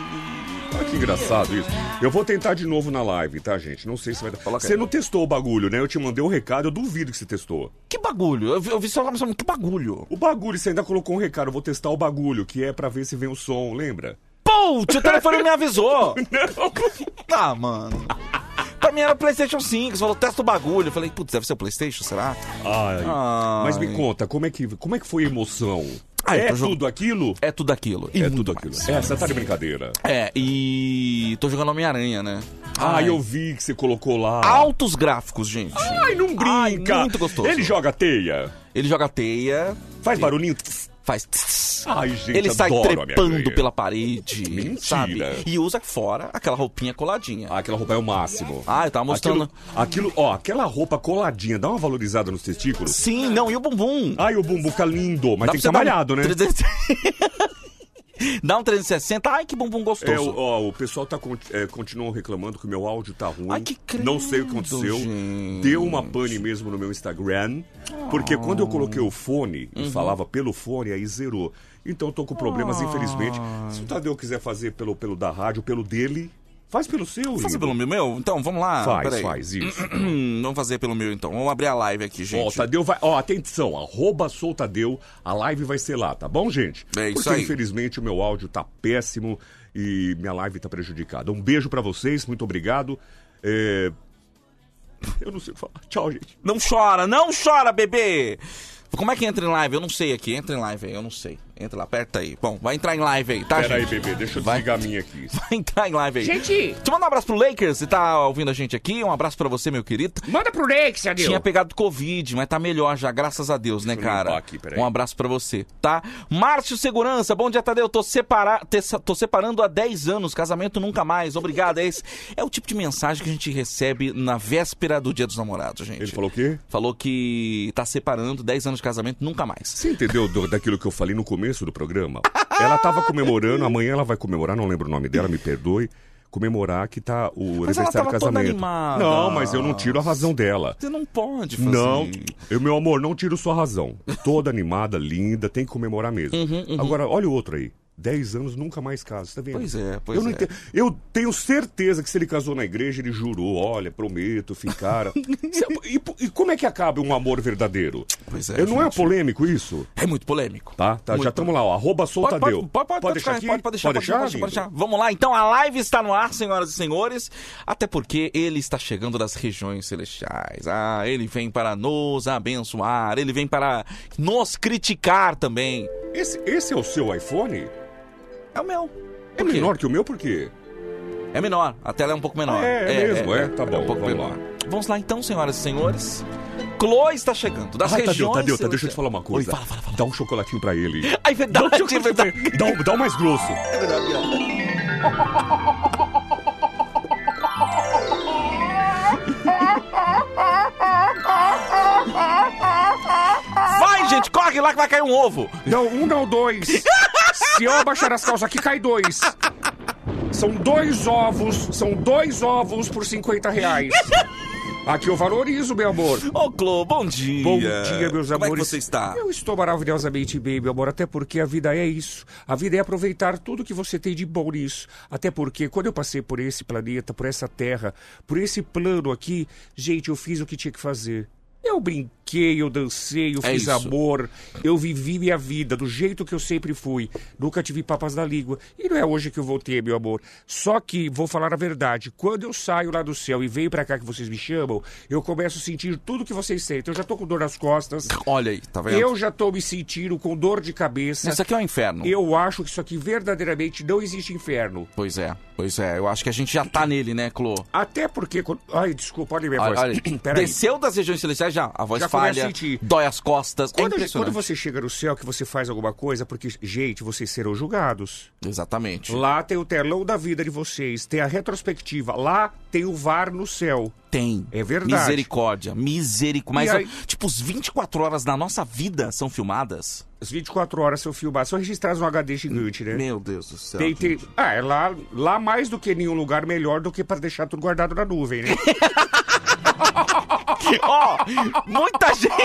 [SPEAKER 8] Ah, que engraçado isso. Eu vou tentar de novo na live, tá, gente? Não sei se vai dar.
[SPEAKER 3] Coloca
[SPEAKER 8] Você não testou o bagulho, né? Eu te mandei um recado, eu duvido que você testou.
[SPEAKER 3] Que bagulho? Eu vi, eu vi só falando, que bagulho?
[SPEAKER 8] O bagulho, você ainda colocou um recado, eu vou testar o bagulho, que é pra ver se vem o som, lembra?
[SPEAKER 3] O telefone me avisou.
[SPEAKER 8] Não.
[SPEAKER 3] Ah, mano. Pra mim era PlayStation 5. Você falou, testa o bagulho. Eu falei, putz, deve ser o PlayStation, será?
[SPEAKER 8] Ai.
[SPEAKER 3] Ai.
[SPEAKER 8] Mas me conta, como é que, como é que foi a emoção?
[SPEAKER 3] Ah,
[SPEAKER 8] é
[SPEAKER 3] jog-
[SPEAKER 8] tudo aquilo?
[SPEAKER 3] É tudo aquilo. E
[SPEAKER 8] é tudo aquilo.
[SPEAKER 3] mais.
[SPEAKER 8] É, você tá de brincadeira.
[SPEAKER 3] É, e tô jogando Homem-Aranha, né?
[SPEAKER 8] Ah,
[SPEAKER 3] Ai.
[SPEAKER 8] eu vi que você colocou lá.
[SPEAKER 3] Altos gráficos, gente.
[SPEAKER 8] Ai, não brinca.
[SPEAKER 3] Ai, muito gostoso.
[SPEAKER 8] Ele joga teia.
[SPEAKER 3] Ele joga teia,
[SPEAKER 8] Faz barulhinho.
[SPEAKER 3] Faz... tss.
[SPEAKER 8] Ai, gente,
[SPEAKER 3] Ele sai trepando pela parede,
[SPEAKER 8] Mentira.
[SPEAKER 3] sabe? E usa fora aquela roupinha coladinha.
[SPEAKER 8] Ah, aquela roupa é o máximo.
[SPEAKER 3] Ah, eu tava mostrando...
[SPEAKER 8] Aquilo, aquilo, ó, aquela roupa coladinha, dá uma valorizada nos testículos.
[SPEAKER 3] Sim, não, e o bumbum?
[SPEAKER 8] Ai, o bumbum fica lindo, mas
[SPEAKER 3] Dá
[SPEAKER 8] tem que estar
[SPEAKER 3] dar um
[SPEAKER 8] malhado, né?
[SPEAKER 3] 300 Dá um 360, ai que bumbum gostoso.
[SPEAKER 8] É, o, ó, o pessoal tá, é, continuam reclamando que o meu áudio tá ruim.
[SPEAKER 3] Ai, que credo,
[SPEAKER 8] Não sei o que aconteceu.
[SPEAKER 3] gente.
[SPEAKER 8] Deu uma pane mesmo no meu Instagram. Porque quando eu coloquei o fone e
[SPEAKER 3] Uhum.
[SPEAKER 8] falava pelo fone, aí zerou. Então eu tô com problemas, infelizmente. Se o Tadeu quiser fazer pelo, pelo da rádio, pelo dele, faz pelo seu,
[SPEAKER 3] fazer
[SPEAKER 8] lindo.
[SPEAKER 3] pelo meu? Então, vamos lá.
[SPEAKER 8] Faz, faz, isso.
[SPEAKER 3] Vamos fazer pelo meu, então. Vamos abrir a live aqui,
[SPEAKER 8] Ó, o
[SPEAKER 3] gente.
[SPEAKER 8] Tadeu vai. Ó, atenção, arroba sou Tadeu, a live vai ser lá, tá bom, gente?
[SPEAKER 3] É isso
[SPEAKER 8] Porque
[SPEAKER 3] aí.
[SPEAKER 8] infelizmente o meu áudio tá péssimo e minha live tá prejudicada. Um beijo pra vocês, muito obrigado. É, Eu não sei o que falar. Tchau, gente.
[SPEAKER 3] Não chora, não chora, bebê! Como é que entra em live? Eu não sei aqui. Entra em live aí, eu não sei. Entra lá, aperta aí. Bom, vai entrar em live aí, tá,
[SPEAKER 8] Pera aí,
[SPEAKER 3] gente?
[SPEAKER 8] bebê, deixa eu
[SPEAKER 3] Vai.
[SPEAKER 8] desligar a minha aqui.
[SPEAKER 3] Vai entrar em live aí.
[SPEAKER 13] Gente!
[SPEAKER 3] Eu mandar um abraço pro Lakers, você tá ouvindo a gente aqui. Um abraço pra você, meu querido.
[SPEAKER 13] Manda pro Rex, Adil.
[SPEAKER 3] Tinha pegado Covid, mas tá melhor já, graças a Deus, né, cara?
[SPEAKER 8] aqui, peraí.
[SPEAKER 3] um abraço pra você, tá? Márcio Segurança, bom dia, Tadeu. Tô, separa... te- tô separando há 10 anos, casamento nunca mais. Obrigado. É, esse... é o tipo de mensagem que a gente recebe na véspera do Dia dos Namorados, gente.
[SPEAKER 8] Ele falou o quê?
[SPEAKER 3] Falou que tá separando 10 anos de casamento, nunca mais.
[SPEAKER 8] Você entendeu do- daquilo que eu falei no começo do programa? Ela tava comemorando, amanhã ela vai comemorar, não lembro o nome dela, me perdoe. Comemorar que tá o
[SPEAKER 3] Mas
[SPEAKER 8] aniversário do casamento. Não, mas eu não tiro a razão dela.
[SPEAKER 3] Você não pode fazer.
[SPEAKER 8] Não, eu, meu amor, não tiro sua razão. Toda animada, linda, tem que comemorar mesmo. Agora, olha o outro aí. 10 anos, nunca mais casa, tá vendo?
[SPEAKER 3] Pois é, pois
[SPEAKER 8] eu não
[SPEAKER 3] é.
[SPEAKER 8] entendo. Eu tenho certeza que se ele casou na igreja, ele jurou, olha, prometo ficar. E, e como é que acaba um amor verdadeiro?
[SPEAKER 3] Pois é,
[SPEAKER 8] Eu não é
[SPEAKER 3] gente.
[SPEAKER 8] polêmico isso?
[SPEAKER 3] É muito polêmico.
[SPEAKER 8] Tá, tá,
[SPEAKER 3] Muito
[SPEAKER 8] já estamos lá, ó, arroba soltadeu.
[SPEAKER 3] pode, pode, pode, pode,
[SPEAKER 8] deixar aqui?
[SPEAKER 3] pode, pode deixar, pode deixar, pode,
[SPEAKER 8] lindo?
[SPEAKER 3] pode deixar. Vamos lá, então a live está no ar, senhoras e senhores, até porque ele está chegando das regiões celestiais. Ah, ele vem para nos abençoar, ele vem para nos criticar também.
[SPEAKER 8] Esse, esse é o seu iPhone?
[SPEAKER 3] É o meu.
[SPEAKER 8] É menor que o meu, por quê?
[SPEAKER 3] É menor, a tela é um pouco menor.
[SPEAKER 8] Ah, é, é mesmo, é? Tá
[SPEAKER 3] um
[SPEAKER 8] bom,
[SPEAKER 3] pouco
[SPEAKER 8] vamos
[SPEAKER 3] menor.
[SPEAKER 8] lá.
[SPEAKER 3] Vamos lá então, senhoras e senhores. Chloe está chegando, das
[SPEAKER 8] Ah, Tadeu,
[SPEAKER 3] regiões
[SPEAKER 8] Tadeu, Tadeu, deixa eu te falar uma coisa.
[SPEAKER 3] Oi, fala, fala, fala.
[SPEAKER 8] Dá um chocolatinho pra ele.
[SPEAKER 3] Ai, verdade,
[SPEAKER 8] Dá um chocolatinho pra ele. Dá, um- dá um mais grosso.
[SPEAKER 3] É verdade. Vai, gente, corre lá que vai cair um ovo.
[SPEAKER 13] Não, um não, dois. Se eu abaixar as calças aqui, cai dois. São dois ovos, são dois ovos por 50 reais. Aqui eu valorizo, meu amor.
[SPEAKER 3] Ô, Clô, bom dia.
[SPEAKER 13] Bom dia, meus
[SPEAKER 3] Como
[SPEAKER 13] amores.
[SPEAKER 3] é que você está?
[SPEAKER 13] Eu estou maravilhosamente bem, meu amor, até porque a vida é isso. A vida é aproveitar tudo que você tem de bom nisso. Até porque quando eu passei por esse planeta, por essa terra, por esse plano aqui, gente, eu fiz o que tinha que fazer. Eu brinquei
[SPEAKER 8] brinquei, eu dancei, eu
[SPEAKER 3] É
[SPEAKER 8] fiz
[SPEAKER 3] isso.
[SPEAKER 8] amor, eu vivi minha vida do jeito que eu sempre fui. Nunca tive papas na língua. E não é hoje que eu vou ter, meu amor. Só que, vou falar a verdade, quando eu saio lá do céu e venho pra cá que vocês me chamam, eu começo a sentir tudo que vocês sentem. Eu já tô com dor nas costas.
[SPEAKER 3] Olha aí, tá vendo?
[SPEAKER 8] Eu já tô me sentindo com dor de cabeça.
[SPEAKER 3] Isso aqui é um inferno.
[SPEAKER 8] Eu acho que isso aqui verdadeiramente não existe inferno.
[SPEAKER 3] Pois é, pois é. Eu acho que a gente já tá nele, né, Clô?
[SPEAKER 8] Até porque. Ai, desculpa, olha minha
[SPEAKER 3] Olha,
[SPEAKER 8] voz.
[SPEAKER 3] olha, desceu das regiões celestiais já, a voz
[SPEAKER 8] Já
[SPEAKER 3] falha, dói as costas, é
[SPEAKER 8] Quando,
[SPEAKER 3] impressionante.
[SPEAKER 8] quando você chega no céu, que você faz alguma coisa, porque, gente, vocês serão julgados.
[SPEAKER 3] Exatamente.
[SPEAKER 8] Lá tem o telão da vida de vocês, tem a retrospectiva. Lá tem o VAR no céu.
[SPEAKER 3] Tem.
[SPEAKER 8] É verdade.
[SPEAKER 3] Misericórdia, misericórdia. Mas,
[SPEAKER 8] aí-
[SPEAKER 3] tipo, os 24 horas da nossa vida são filmadas?
[SPEAKER 8] As 24 horas são filmadas, são registradas no HD gigante, né?
[SPEAKER 3] Meu Deus do céu.
[SPEAKER 8] Tem, tem... Ah, é lá, lá mais do que nenhum lugar melhor do que para deixar tudo guardado na nuvem, né?
[SPEAKER 3] Ó, muita gente.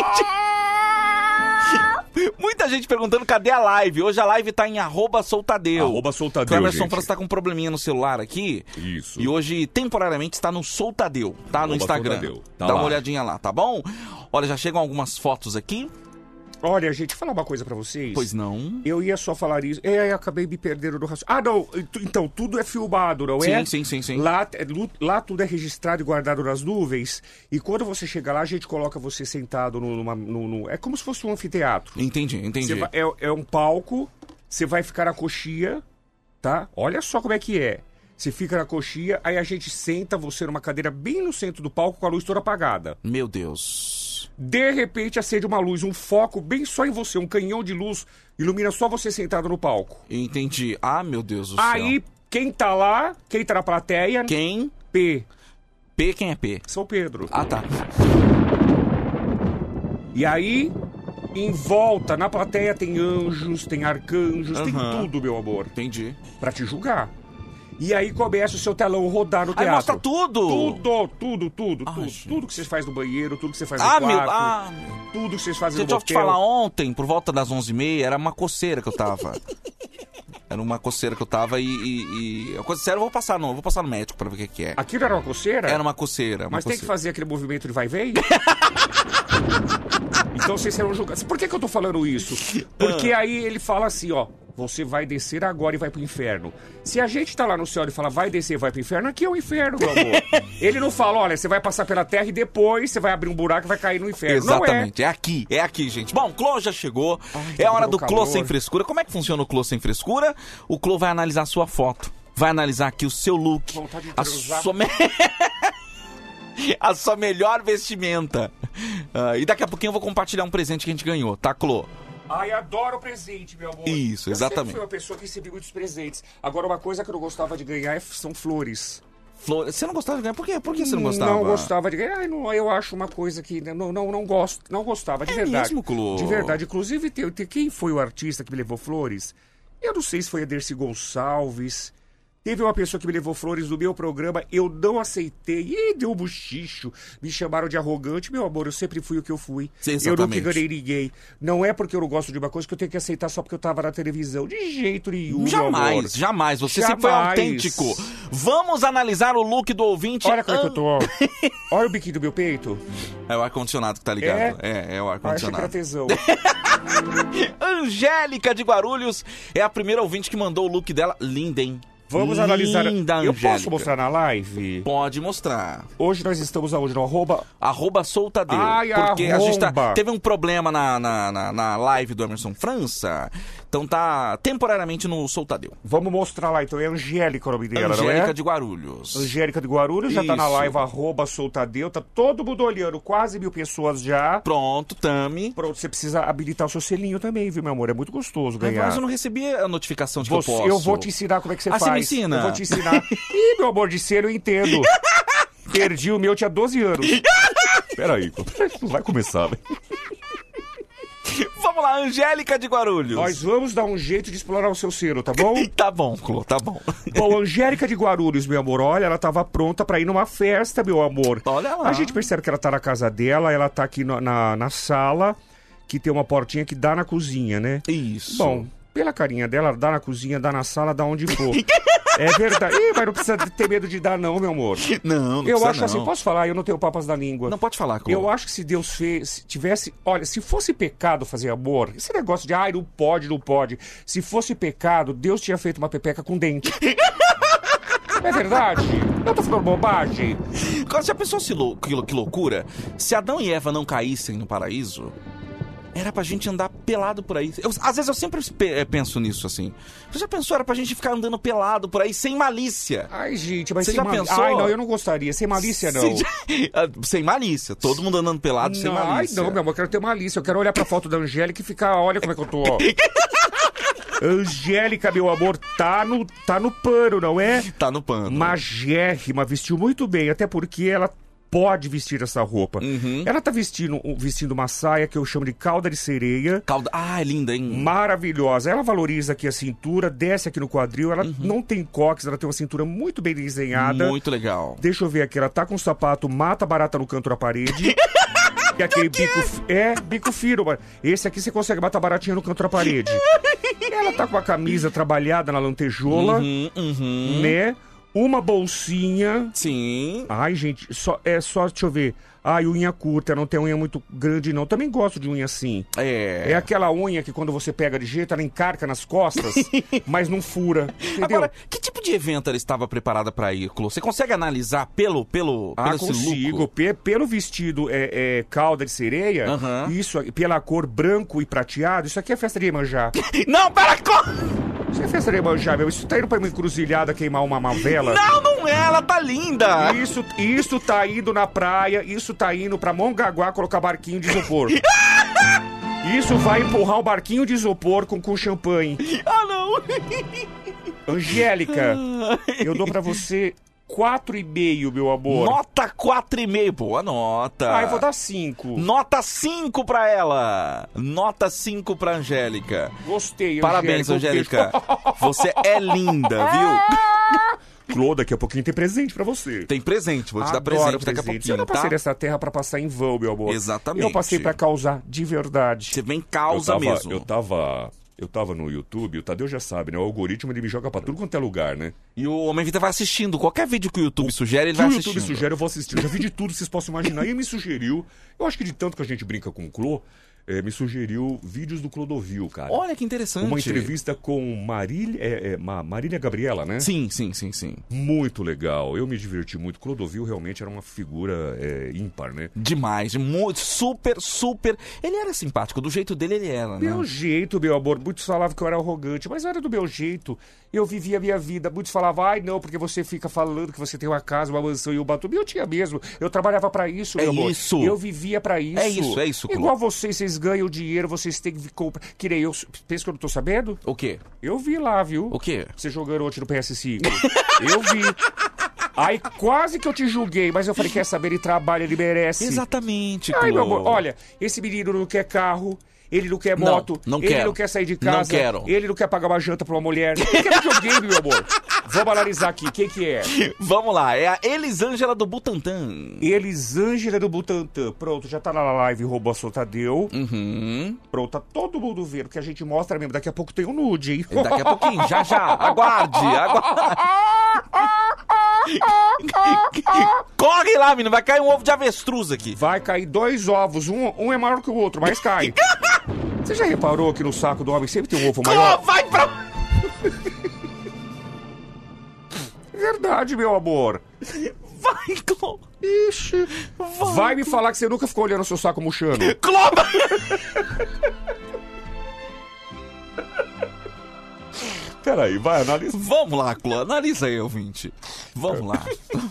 [SPEAKER 3] Muita gente perguntando cadê a live. Hoje a live tá em arroba soltadeu.
[SPEAKER 14] Arroba Soltadeu,
[SPEAKER 3] Porque O Emerson
[SPEAKER 14] gente.
[SPEAKER 3] França tá com um probleminha no celular aqui.
[SPEAKER 14] Isso.
[SPEAKER 3] E hoje, temporariamente, está no Soltadeu, tá? no
[SPEAKER 14] Arroba
[SPEAKER 3] Instagram.
[SPEAKER 14] Soltadeu. Tá
[SPEAKER 3] Dá uma
[SPEAKER 14] lá.
[SPEAKER 3] olhadinha lá, tá bom? Olha, já chegam algumas fotos aqui.
[SPEAKER 8] Olha, gente, falar uma coisa pra vocês.
[SPEAKER 3] Pois não.
[SPEAKER 8] Eu ia só falar isso. É, eu acabei me perdendo no raciocínio. Ah, não. Então, tudo é filmado, não é?
[SPEAKER 3] Sim, sim, sim, sim.
[SPEAKER 8] Lá, é, lá tudo é registrado e guardado nas nuvens. E quando você chega lá, a gente coloca você sentado no, numa, É como se fosse um anfiteatro.
[SPEAKER 3] Entendi, entendi.
[SPEAKER 8] Vai- é, é um palco, você vai ficar na coxia, tá? Olha só como é que é. Você fica na coxia, aí a gente senta você numa cadeira bem no centro do palco com a luz toda apagada.
[SPEAKER 3] Meu Deus.
[SPEAKER 8] De repente acende uma luz, um foco bem só em você, um canhão de luz, ilumina só você sentado no palco.
[SPEAKER 3] Entendi. Ah, meu Deus do
[SPEAKER 8] Aí,
[SPEAKER 3] céu.
[SPEAKER 8] quem tá lá, quem tá na plateia.
[SPEAKER 3] Quem?
[SPEAKER 8] P.
[SPEAKER 3] P, quem é P?
[SPEAKER 8] São Pedro.
[SPEAKER 3] Ah, tá.
[SPEAKER 8] E aí, em volta, na plateia tem anjos, tem arcanjos, tem
[SPEAKER 3] Aham.
[SPEAKER 8] tudo, meu amor.
[SPEAKER 3] Entendi.
[SPEAKER 8] Pra te julgar. E aí começa o seu telão rodar no
[SPEAKER 3] Aí
[SPEAKER 8] teatro.
[SPEAKER 3] mostra tudo.
[SPEAKER 8] Tudo, tudo, tudo,
[SPEAKER 3] Ah,
[SPEAKER 8] tudo.
[SPEAKER 3] gente.
[SPEAKER 8] Tudo que vocês fazem no banheiro, tudo que você faz no
[SPEAKER 3] Ah,
[SPEAKER 8] quarto.
[SPEAKER 3] meu. Ah,
[SPEAKER 8] Tudo que vocês fazem
[SPEAKER 3] Gente,
[SPEAKER 8] no
[SPEAKER 3] eu te
[SPEAKER 8] hotel.
[SPEAKER 3] falar, ontem, por volta das 11h30, era uma coceira que eu tava. Era uma coceira que eu tava e. e, e... A coisa séria, eu vou passar no, vou passar no médico pra ver o que, que é.
[SPEAKER 8] Aquilo era uma coceira?
[SPEAKER 3] Era uma coceira. Uma
[SPEAKER 8] Mas tem que
[SPEAKER 3] coceira.
[SPEAKER 8] fazer aquele movimento de vai e vem? então vocês serão julgados. Por que, que eu tô falando isso? Porque
[SPEAKER 3] Ah.
[SPEAKER 8] aí ele fala assim, ó. Você vai descer agora e vai pro inferno. Se a gente tá lá no céu e fala, vai descer e vai pro inferno, aqui é o inferno, meu amor. ele não fala, olha, você vai passar pela terra e depois você vai abrir um buraco e vai cair no inferno.
[SPEAKER 3] Exatamente, é. aqui, é aqui, gente. Bom, o Clô já chegou. é a hora do. Clô sem frescura. Como é que funciona o Clô sem frescura? O Clô vai analisar a sua foto. Vai analisar aqui o seu look.
[SPEAKER 8] Vontade de
[SPEAKER 3] A sua, a sua melhor vestimenta. Ah, e daqui a pouquinho eu vou compartilhar um presente que a gente ganhou, tá, Clô?
[SPEAKER 8] Ai, adoro presente, meu amor.
[SPEAKER 3] Isso,
[SPEAKER 8] Eu
[SPEAKER 3] exatamente.
[SPEAKER 8] sempre fui uma pessoa que recebi muitos presentes. Agora, uma coisa que eu não gostava de ganhar é- são flores.
[SPEAKER 3] Flor... Você não gostava de ganhar? Por quê? Por que você não gostava?
[SPEAKER 8] Não gostava de ganhar. Ai, não, eu acho uma coisa que não, não, não gosto, não gostava, de
[SPEAKER 3] É
[SPEAKER 8] verdade.
[SPEAKER 3] mesmo, Clô?
[SPEAKER 8] De verdade. Inclusive, tem, tem- quem foi o artista que me levou flores? Eu não sei se foi a Dercy Gonçalves. Teve uma pessoa que me levou flores no meu programa, eu não aceitei. Ih, deu um buchicho. Me chamaram de arrogante. Meu amor, eu sempre fui o que eu fui.
[SPEAKER 3] Sim,
[SPEAKER 8] eu nunca enganei ninguém. Não é porque eu não gosto de uma coisa que eu tenho que aceitar só porque eu tava na televisão. De jeito nenhum.
[SPEAKER 3] Jamais, jamais. Você sempre foi
[SPEAKER 8] Jamais.
[SPEAKER 3] autêntico. Vamos analisar o look do ouvinte.
[SPEAKER 8] Olha como é que eu
[SPEAKER 3] An-
[SPEAKER 8] tô. Olha o biquinho do meu peito.
[SPEAKER 3] É o ar-condicionado que tá ligado. É, é, o
[SPEAKER 8] que era
[SPEAKER 3] ar-condicionado. Angélica de Guarulhos é a primeira ouvinte que mandou o look dela. Linda, hein?
[SPEAKER 8] Vamos analisar.
[SPEAKER 3] Linda,
[SPEAKER 8] Eu
[SPEAKER 3] Angélica.
[SPEAKER 8] posso mostrar na live?
[SPEAKER 3] Pode mostrar.
[SPEAKER 8] Hoje nós estamos aonde? No arroba.
[SPEAKER 3] Arroba soltadeu.
[SPEAKER 8] Ai,
[SPEAKER 3] porque a gente tá,
[SPEAKER 8] arromba.
[SPEAKER 3] teve um problema na, na, na, na live do Emerson França. Então tá temporariamente no soltadeu.
[SPEAKER 8] Vamos mostrar lá, então. É Angélica o nome dela,
[SPEAKER 3] Angélica
[SPEAKER 8] é?
[SPEAKER 3] de Guarulhos.
[SPEAKER 8] Angélica de Guarulhos, já tá na
[SPEAKER 3] Isso.
[SPEAKER 8] live arroba soltadeu, tá todo mundo olhando, quase mil pessoas já.
[SPEAKER 3] Pronto, Tami.
[SPEAKER 8] Pronto, você precisa habilitar o seu selinho também, viu, meu amor? É muito gostoso ganhar.
[SPEAKER 3] Mas eu não recebi a notificação de
[SPEAKER 8] Você-
[SPEAKER 3] que eu posso.
[SPEAKER 8] eu vou te ensinar como é que você
[SPEAKER 3] Ah,
[SPEAKER 8] faz.
[SPEAKER 3] você me ensina?
[SPEAKER 8] Eu vou te ensinar. Ih, meu amor de ser, eu entendo. Perdi o meu, tinha 12 anos.
[SPEAKER 14] Peraí, não vai começar, né?
[SPEAKER 3] Vamos lá, Angélica de Guarulhos.
[SPEAKER 8] Nós vamos dar um jeito de explorar o seu selo, tá bom?
[SPEAKER 3] Tá bom, Clô, tá bom.
[SPEAKER 8] Bom, Angélica de Guarulhos, meu amor, olha, ela tava pronta pra ir numa festa, meu amor.
[SPEAKER 3] Olha lá.
[SPEAKER 8] A gente percebe que ela tá na casa dela, ela tá aqui no- na, na sala, que tem uma portinha que dá na cozinha, né?
[SPEAKER 3] Isso.
[SPEAKER 8] Bom, pela carinha dela, dá na cozinha, dá na sala, dá onde for. É verdade. Ih, mas não precisa ter medo de dar, não, meu amor.
[SPEAKER 3] Não, não
[SPEAKER 8] Eu acho
[SPEAKER 3] não.
[SPEAKER 8] assim, posso falar? Eu não tenho papas na língua.
[SPEAKER 3] Não pode falar, Clô.
[SPEAKER 8] Eu acho que se Deus fez, se tivesse. Olha, se fosse pecado fazer amor, esse negócio de ai, não pode, não pode. Se fosse pecado, Deus tinha feito uma pepeca com dente. É verdade? Eu tô falando bobagem.
[SPEAKER 3] Agora, já pensou se lou- que, lou- que loucura? Se Adão e Eva não caíssem no paraíso, era pra gente andar pelado por aí. Eu- às vezes eu sempre eh, penso nisso, assim. Você já pensou? Era pra gente ficar andando pelado por aí, sem malícia.
[SPEAKER 8] Ai, gente, mas
[SPEAKER 3] Você
[SPEAKER 8] sem
[SPEAKER 3] já
[SPEAKER 8] malícia.
[SPEAKER 3] pensou?
[SPEAKER 8] Ai, não, eu não gostaria. Sem malícia, não.
[SPEAKER 3] Sem, Ah, sem malícia. Todo mundo andando pelado, sem
[SPEAKER 8] Não, ai,
[SPEAKER 3] malícia.
[SPEAKER 8] não, meu amor, eu quero ter malícia. Eu quero olhar pra foto da Angélica e ficar, olha como é que eu tô, ó. Angélica, meu amor, tá no, tá no pano, não é?
[SPEAKER 3] Tá no pano.
[SPEAKER 8] Magérrima, vestiu muito bem, até porque ela pode vestir essa roupa.
[SPEAKER 3] Uhum.
[SPEAKER 8] Ela tá vestindo, vestindo uma saia que eu chamo de cauda de sereia.
[SPEAKER 3] Calda... Ah, é linda, hein?
[SPEAKER 8] Maravilhosa. Ela valoriza aqui a cintura, desce aqui no quadril. Ela
[SPEAKER 3] Uhum.
[SPEAKER 8] não tem coques, ela tem uma cintura muito bem desenhada.
[SPEAKER 3] Muito legal.
[SPEAKER 8] Deixa eu ver aqui, ela tá com o sapato mata barata no canto da parede. E aquele bico. É, bico fino. Esse aqui você consegue matar baratinha no canto da parede. Ela tá com a camisa trabalhada na lantejola,
[SPEAKER 3] Uhum, uhum.
[SPEAKER 8] né? Uma bolsinha.
[SPEAKER 3] Sim.
[SPEAKER 8] Ai, gente, só, é só, deixa eu ver. Ai, unha curta, não tem unha muito grande, não. Também gosto de unha assim.
[SPEAKER 3] É.
[SPEAKER 8] É aquela unha que quando você pega de jeito, ela encarca nas costas, mas não fura. Entendeu?
[SPEAKER 3] Agora, que tipo de evento ela estava preparada pra ir, Clô? Você consegue analisar pelo, pelo,
[SPEAKER 8] Ah,
[SPEAKER 3] pelo
[SPEAKER 8] consigo. Pe- pelo vestido é, é, cauda de sereia, isso pela cor branco e prateado, isso aqui é festa de Iemanjá.
[SPEAKER 3] Não, para!
[SPEAKER 8] Isso é festa de Iemanjá, meu. Isso tá indo pra uma encruzilhada queimar uma, uma vela.
[SPEAKER 3] Não, não é, ela tá linda!
[SPEAKER 8] Isso, isso tá indo na praia, isso tá indo pra Mongaguá colocar barquinho de isopor. Isso vai empurrar o barquinho de isopor com, com champanhe.
[SPEAKER 3] Ah, não!
[SPEAKER 8] Angélica, eu dou pra você quatro e meio, meu amor.
[SPEAKER 3] Nota 4,5, boa nota.
[SPEAKER 8] Ah, eu vou dar cinco.
[SPEAKER 3] Nota 5 pra ela. Nota 5 pra Angélica.
[SPEAKER 8] Gostei,
[SPEAKER 3] Parabéns,
[SPEAKER 8] Angélica.
[SPEAKER 3] Angélica. Você é linda, viu?
[SPEAKER 8] Clô, daqui a pouquinho tem presente pra você.
[SPEAKER 3] Tem presente, vou te dar
[SPEAKER 8] Adoro
[SPEAKER 3] presente daqui a
[SPEAKER 8] presente.
[SPEAKER 3] pouquinho,
[SPEAKER 8] Eu não
[SPEAKER 3] tá?
[SPEAKER 8] passei nessa terra pra passar em vão, meu amor.
[SPEAKER 3] Exatamente.
[SPEAKER 8] Eu passei pra causar de verdade.
[SPEAKER 3] Você vem causa
[SPEAKER 15] eu tava,
[SPEAKER 3] mesmo.
[SPEAKER 15] Eu tava, eu tava no YouTube, o Tadeu já sabe, né? O algoritmo ele me joga pra tudo quanto é lugar, né?
[SPEAKER 3] E o Homem Vida vai assistindo. Qualquer vídeo que o YouTube sugere, ele vai
[SPEAKER 8] o
[SPEAKER 3] assistindo.
[SPEAKER 8] YouTube sugere, eu vou assistir. Eu já vi de tudo que vocês possam imaginar. E ele me sugeriu, eu acho que de tanto que a gente brinca com o Clô, eh, me sugeriu vídeos do Clodovil, cara.
[SPEAKER 3] Olha que interessante.
[SPEAKER 15] Uma entrevista com Marília, é, é, Ma- Marília Gabriela, né?
[SPEAKER 3] Sim, sim, sim, sim.
[SPEAKER 15] Muito legal. Eu me diverti muito. Clodovil realmente era uma figura é, ímpar, né?
[SPEAKER 3] Demais, muito, super, super. Ele era simpático, do jeito dele ele era, né?
[SPEAKER 8] Meu jeito, meu amor. Muitos falavam que eu era arrogante, mas era do meu jeito. Eu vivia a minha vida. Muitos falavam, ai não, porque você fica falando que você tem uma casa, uma mansão e um batom. Eu tinha mesmo. Eu trabalhava pra isso,
[SPEAKER 3] É
[SPEAKER 8] meu amor.
[SPEAKER 3] isso.
[SPEAKER 8] Eu vivia pra isso.
[SPEAKER 3] É isso, é isso, Clô.
[SPEAKER 8] Igual vocês, vocês ganham dinheiro, vocês têm que comprar. Que nem eu. Pensa que eu não tô sabendo?
[SPEAKER 3] O quê?
[SPEAKER 8] Eu vi lá, viu?
[SPEAKER 3] O quê?
[SPEAKER 8] Você jogando ontem no PS5. eu vi. Aí quase que eu te julguei, mas eu falei, quer saber, ele trabalha, ele merece.
[SPEAKER 3] Exatamente,
[SPEAKER 8] Ai, meu amor, olha, esse menino não quer carro, ele não quer
[SPEAKER 3] Não,
[SPEAKER 8] moto,
[SPEAKER 3] não
[SPEAKER 8] ele
[SPEAKER 3] quero.
[SPEAKER 8] não quer sair de
[SPEAKER 3] Não
[SPEAKER 8] casa,
[SPEAKER 3] quero.
[SPEAKER 8] ele não quer pagar uma janta pra uma mulher. Ele quer videogame, meu amor. Vamos analisar aqui, quem que é?
[SPEAKER 3] Vamos lá, é a Elisângela do Butantan.
[SPEAKER 8] Elisângela do Butantã. Pronto, já tá lá na live Robô Soltadeu.
[SPEAKER 3] Uhum.
[SPEAKER 8] Pronto, tá todo mundo vendo, que a gente mostra mesmo. Daqui a pouco tem um nude, hein?
[SPEAKER 3] Daqui a pouquinho, já já. Aguarde, aguarde. Corre lá, menino, vai cair um ovo de avestruz aqui.
[SPEAKER 8] Vai cair dois ovos, um, um é maior que o outro, mas cai. Você já reparou que no saco do homem sempre tem um ovo maior?
[SPEAKER 3] Clô, vai pra...
[SPEAKER 8] Verdade, meu amor.
[SPEAKER 3] Vai, Clô.
[SPEAKER 8] Ixi. Vai me falar que você nunca ficou olhando seu saco murchando.
[SPEAKER 3] Clô,
[SPEAKER 15] Peraí, vai, analisa.
[SPEAKER 3] Vamos lá, Clô, analisa aí, ouvinte. Vamos lá,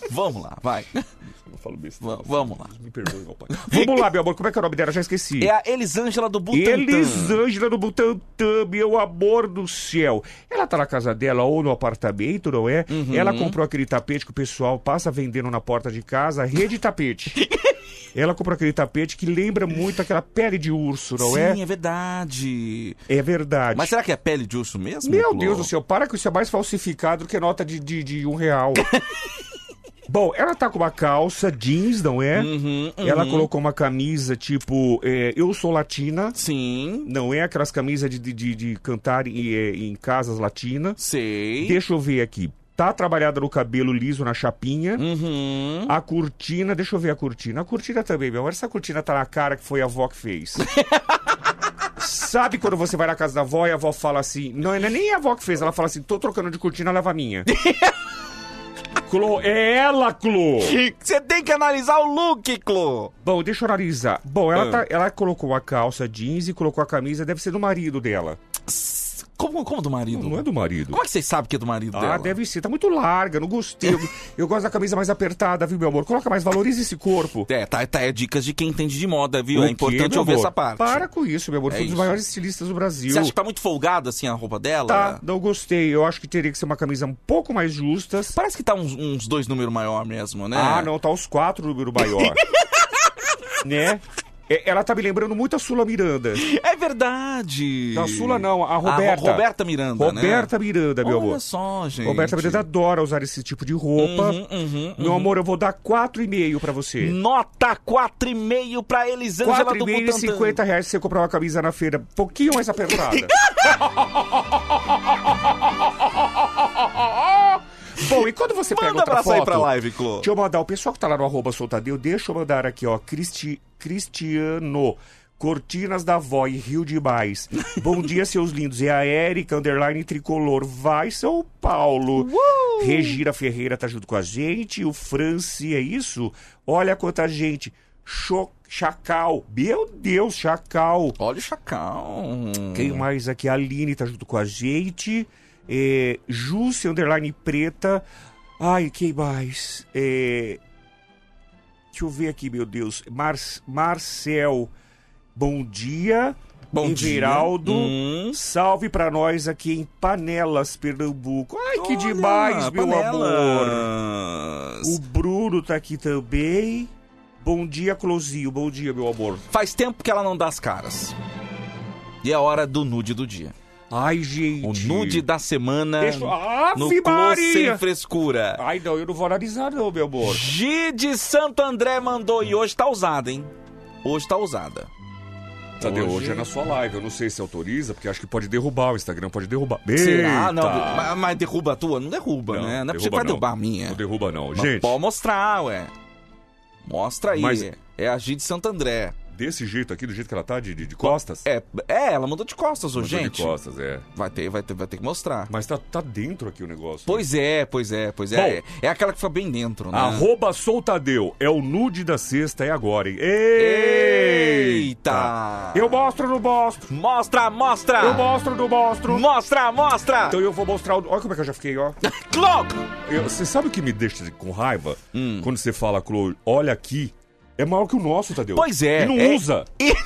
[SPEAKER 3] vamos lá, vai.
[SPEAKER 15] Eu falo besteira.
[SPEAKER 3] Va- Vamos lá.
[SPEAKER 15] Me perdoe, meu pai.
[SPEAKER 8] Vamos lá, meu amor, como é que é o nome dela? Já esqueci.
[SPEAKER 3] É a Elisângela do Butantan.
[SPEAKER 8] Elisângela do Butantã, meu amor do céu. Ela tá na casa dela ou no apartamento, não é?
[SPEAKER 3] Uhum.
[SPEAKER 8] Ela comprou aquele tapete que o pessoal passa vendendo na porta de casa, rede tapete. Ela comprou aquele tapete que lembra muito aquela pele de urso, não
[SPEAKER 3] Sim,
[SPEAKER 8] é?
[SPEAKER 3] é verdade.
[SPEAKER 8] É verdade.
[SPEAKER 3] Mas será que é pele de urso mesmo?
[SPEAKER 8] Meu
[SPEAKER 3] Clô?
[SPEAKER 8] Deus do céu, para que isso é mais falsificado do que nota de, de, de um real. Bom, ela tá com uma calça jeans, não é?
[SPEAKER 3] Uhum, uhum.
[SPEAKER 8] Ela colocou uma camisa tipo é, Eu Sou Latina.
[SPEAKER 3] Sim,
[SPEAKER 8] Não é aquelas camisas de, de, de- de cantar em, é, em casas latinas.
[SPEAKER 3] sei.
[SPEAKER 8] Deixa eu ver aqui. Tá trabalhada no cabelo liso, na chapinha.
[SPEAKER 3] Uhum.
[SPEAKER 8] A cortina, deixa eu ver a cortina. A cortina também, meu amor. Essa cortina tá na cara que foi a avó que fez. Sabe quando você vai na casa da avó e a avó fala assim... Não, não é nem a avó que fez. Ela fala assim, tô trocando de cortina, leva a minha. Clo, é ela, Clo.
[SPEAKER 3] Você tem que analisar o look, Clo.
[SPEAKER 8] Bom, deixa eu analisar. Bom, ela,
[SPEAKER 3] Ah.
[SPEAKER 8] tá, ela colocou a calça jeans e colocou a camisa, deve ser do marido dela.
[SPEAKER 3] Como, como do marido?
[SPEAKER 8] Não, é do marido.
[SPEAKER 3] Como é que vocês sabem que é do marido
[SPEAKER 8] Ah,
[SPEAKER 3] dela?
[SPEAKER 8] deve ser. Tá muito larga, não gostei. Eu, eu gosto da camisa mais apertada, viu, meu amor? Coloca mais, valoriza esse corpo.
[SPEAKER 3] É, tá, tá, é dicas de quem entende de moda, viu?
[SPEAKER 8] O
[SPEAKER 3] é
[SPEAKER 8] quê,
[SPEAKER 3] importante
[SPEAKER 8] meu
[SPEAKER 3] ouvir
[SPEAKER 8] amor?
[SPEAKER 3] essa parte.
[SPEAKER 8] Para com isso, meu amor.
[SPEAKER 3] É
[SPEAKER 8] Foi um dos maiores estilistas do Brasil.
[SPEAKER 3] Você acha que tá muito folgada, assim, a roupa dela?
[SPEAKER 8] Tá, não gostei. Eu acho que teria que ser uma camisa um pouco mais justa.
[SPEAKER 3] Parece que tá uns, uns dois números maior mesmo, né?
[SPEAKER 8] Ah, não, tá os quatro número maior. né? É, Ela tá me lembrando muito a Sula Miranda.
[SPEAKER 3] É verdade.
[SPEAKER 8] A Sula não, a Roberta.
[SPEAKER 3] A Roberta Miranda, né?
[SPEAKER 8] Roberta Miranda, meu
[SPEAKER 3] Olha
[SPEAKER 8] amor.
[SPEAKER 3] só, gente.
[SPEAKER 8] Roberta Miranda adora usar esse tipo de roupa.
[SPEAKER 3] Uhum, uhum,
[SPEAKER 8] Meu
[SPEAKER 3] uhum.
[SPEAKER 8] amor, eu vou dar 4,5 pra você.
[SPEAKER 3] Nota 4,5 pra Elisângela do
[SPEAKER 8] 4,5 e
[SPEAKER 3] Butantã.
[SPEAKER 8] 50 reais se você comprar uma camisa na feira um pouquinho mais apertada. Bom, e quando você pega
[SPEAKER 3] Manda
[SPEAKER 8] outra
[SPEAKER 3] abraço aí
[SPEAKER 8] foto...
[SPEAKER 3] pra live, Clô.
[SPEAKER 8] Deixa eu mandar, o pessoal que tá lá no arroba soltadeu, deixa eu mandar aqui, ó, Cristi, Cristiano... Cortinas da Vó e Rio demais. Bom dia, seus lindos. É a Érica, underline tricolor. Vai, São Paulo. Regira Ferreira tá junto com a gente. O Franci, é isso? Olha quanta gente. Cho Chacal. Meu Deus, Chacal.
[SPEAKER 3] Olha o Chacal.
[SPEAKER 8] Quem mais aqui? A Aline tá junto com a gente. É, Júcia, underline preta. Ai, quem mais? É, deixa eu ver aqui, meu Deus. Mar Marcel, bom dia.
[SPEAKER 3] Bom dia.
[SPEAKER 8] Everaldo,
[SPEAKER 3] Hum.
[SPEAKER 8] salve pra nós aqui em Panelas, Pernambuco. Ai, que
[SPEAKER 3] Olha,
[SPEAKER 8] demais, meu amor.
[SPEAKER 3] Panelas.
[SPEAKER 8] O Bruno tá aqui também. Bom dia, Clozinho. Bom dia, meu amor.
[SPEAKER 3] Faz tempo que ela não dá as caras. E é hora do nude do dia.
[SPEAKER 8] Ai, gente.
[SPEAKER 3] O nude da semana
[SPEAKER 8] Deixa... Ave
[SPEAKER 3] no Clô
[SPEAKER 8] Maria!
[SPEAKER 3] Sem Frescura.
[SPEAKER 8] Ai, não, eu não vou analisar não, meu amor.
[SPEAKER 3] G de Santo André mandou e hoje tá usada, hein? Hoje tá usada.
[SPEAKER 16] Tadeu,
[SPEAKER 3] Hoje-
[SPEAKER 16] hoje é na sua live. Eu não sei se autoriza, porque acho que pode derrubar o Instagram, pode derrubar.
[SPEAKER 3] Será? Não, mas, mas derruba a tua? Não derruba, né? Não é possível vai derrubar a minha.
[SPEAKER 16] Não derruba não.
[SPEAKER 3] Mas
[SPEAKER 16] Gente,
[SPEAKER 3] Pode mostrar, ué. Mostra aí.
[SPEAKER 16] Mas-
[SPEAKER 3] É a G de Santo André.
[SPEAKER 16] Desse jeito aqui, do jeito que ela tá, de, de, de costas?
[SPEAKER 3] É, é, ela mandou de costas hoje, gente.
[SPEAKER 16] de costas, é.
[SPEAKER 3] Vai ter, vai ter, vai ter que mostrar.
[SPEAKER 16] Mas tá, tá dentro aqui o negócio.
[SPEAKER 3] Pois é, pois é, pois é.
[SPEAKER 16] Bom.
[SPEAKER 3] é aquela que fica bem dentro, né?
[SPEAKER 16] Arroba Soltadeu. É o nude da sexta, é agora, hein?
[SPEAKER 3] Eita!
[SPEAKER 8] Eu mostro não mostro?
[SPEAKER 3] Mostra, mostra!
[SPEAKER 8] Eu mostro não mostro?
[SPEAKER 3] Mostra, mostra!
[SPEAKER 8] Então eu vou mostrar. o- Olha como é que eu já fiquei, ó.
[SPEAKER 3] Clock!
[SPEAKER 16] Você sabe o que me deixa com raiva?
[SPEAKER 3] Hum.
[SPEAKER 16] Quando você fala, Chloe, olha aqui. É maior que o nosso, Tadeu.
[SPEAKER 3] Pois é,
[SPEAKER 16] E não
[SPEAKER 3] é-
[SPEAKER 16] usa.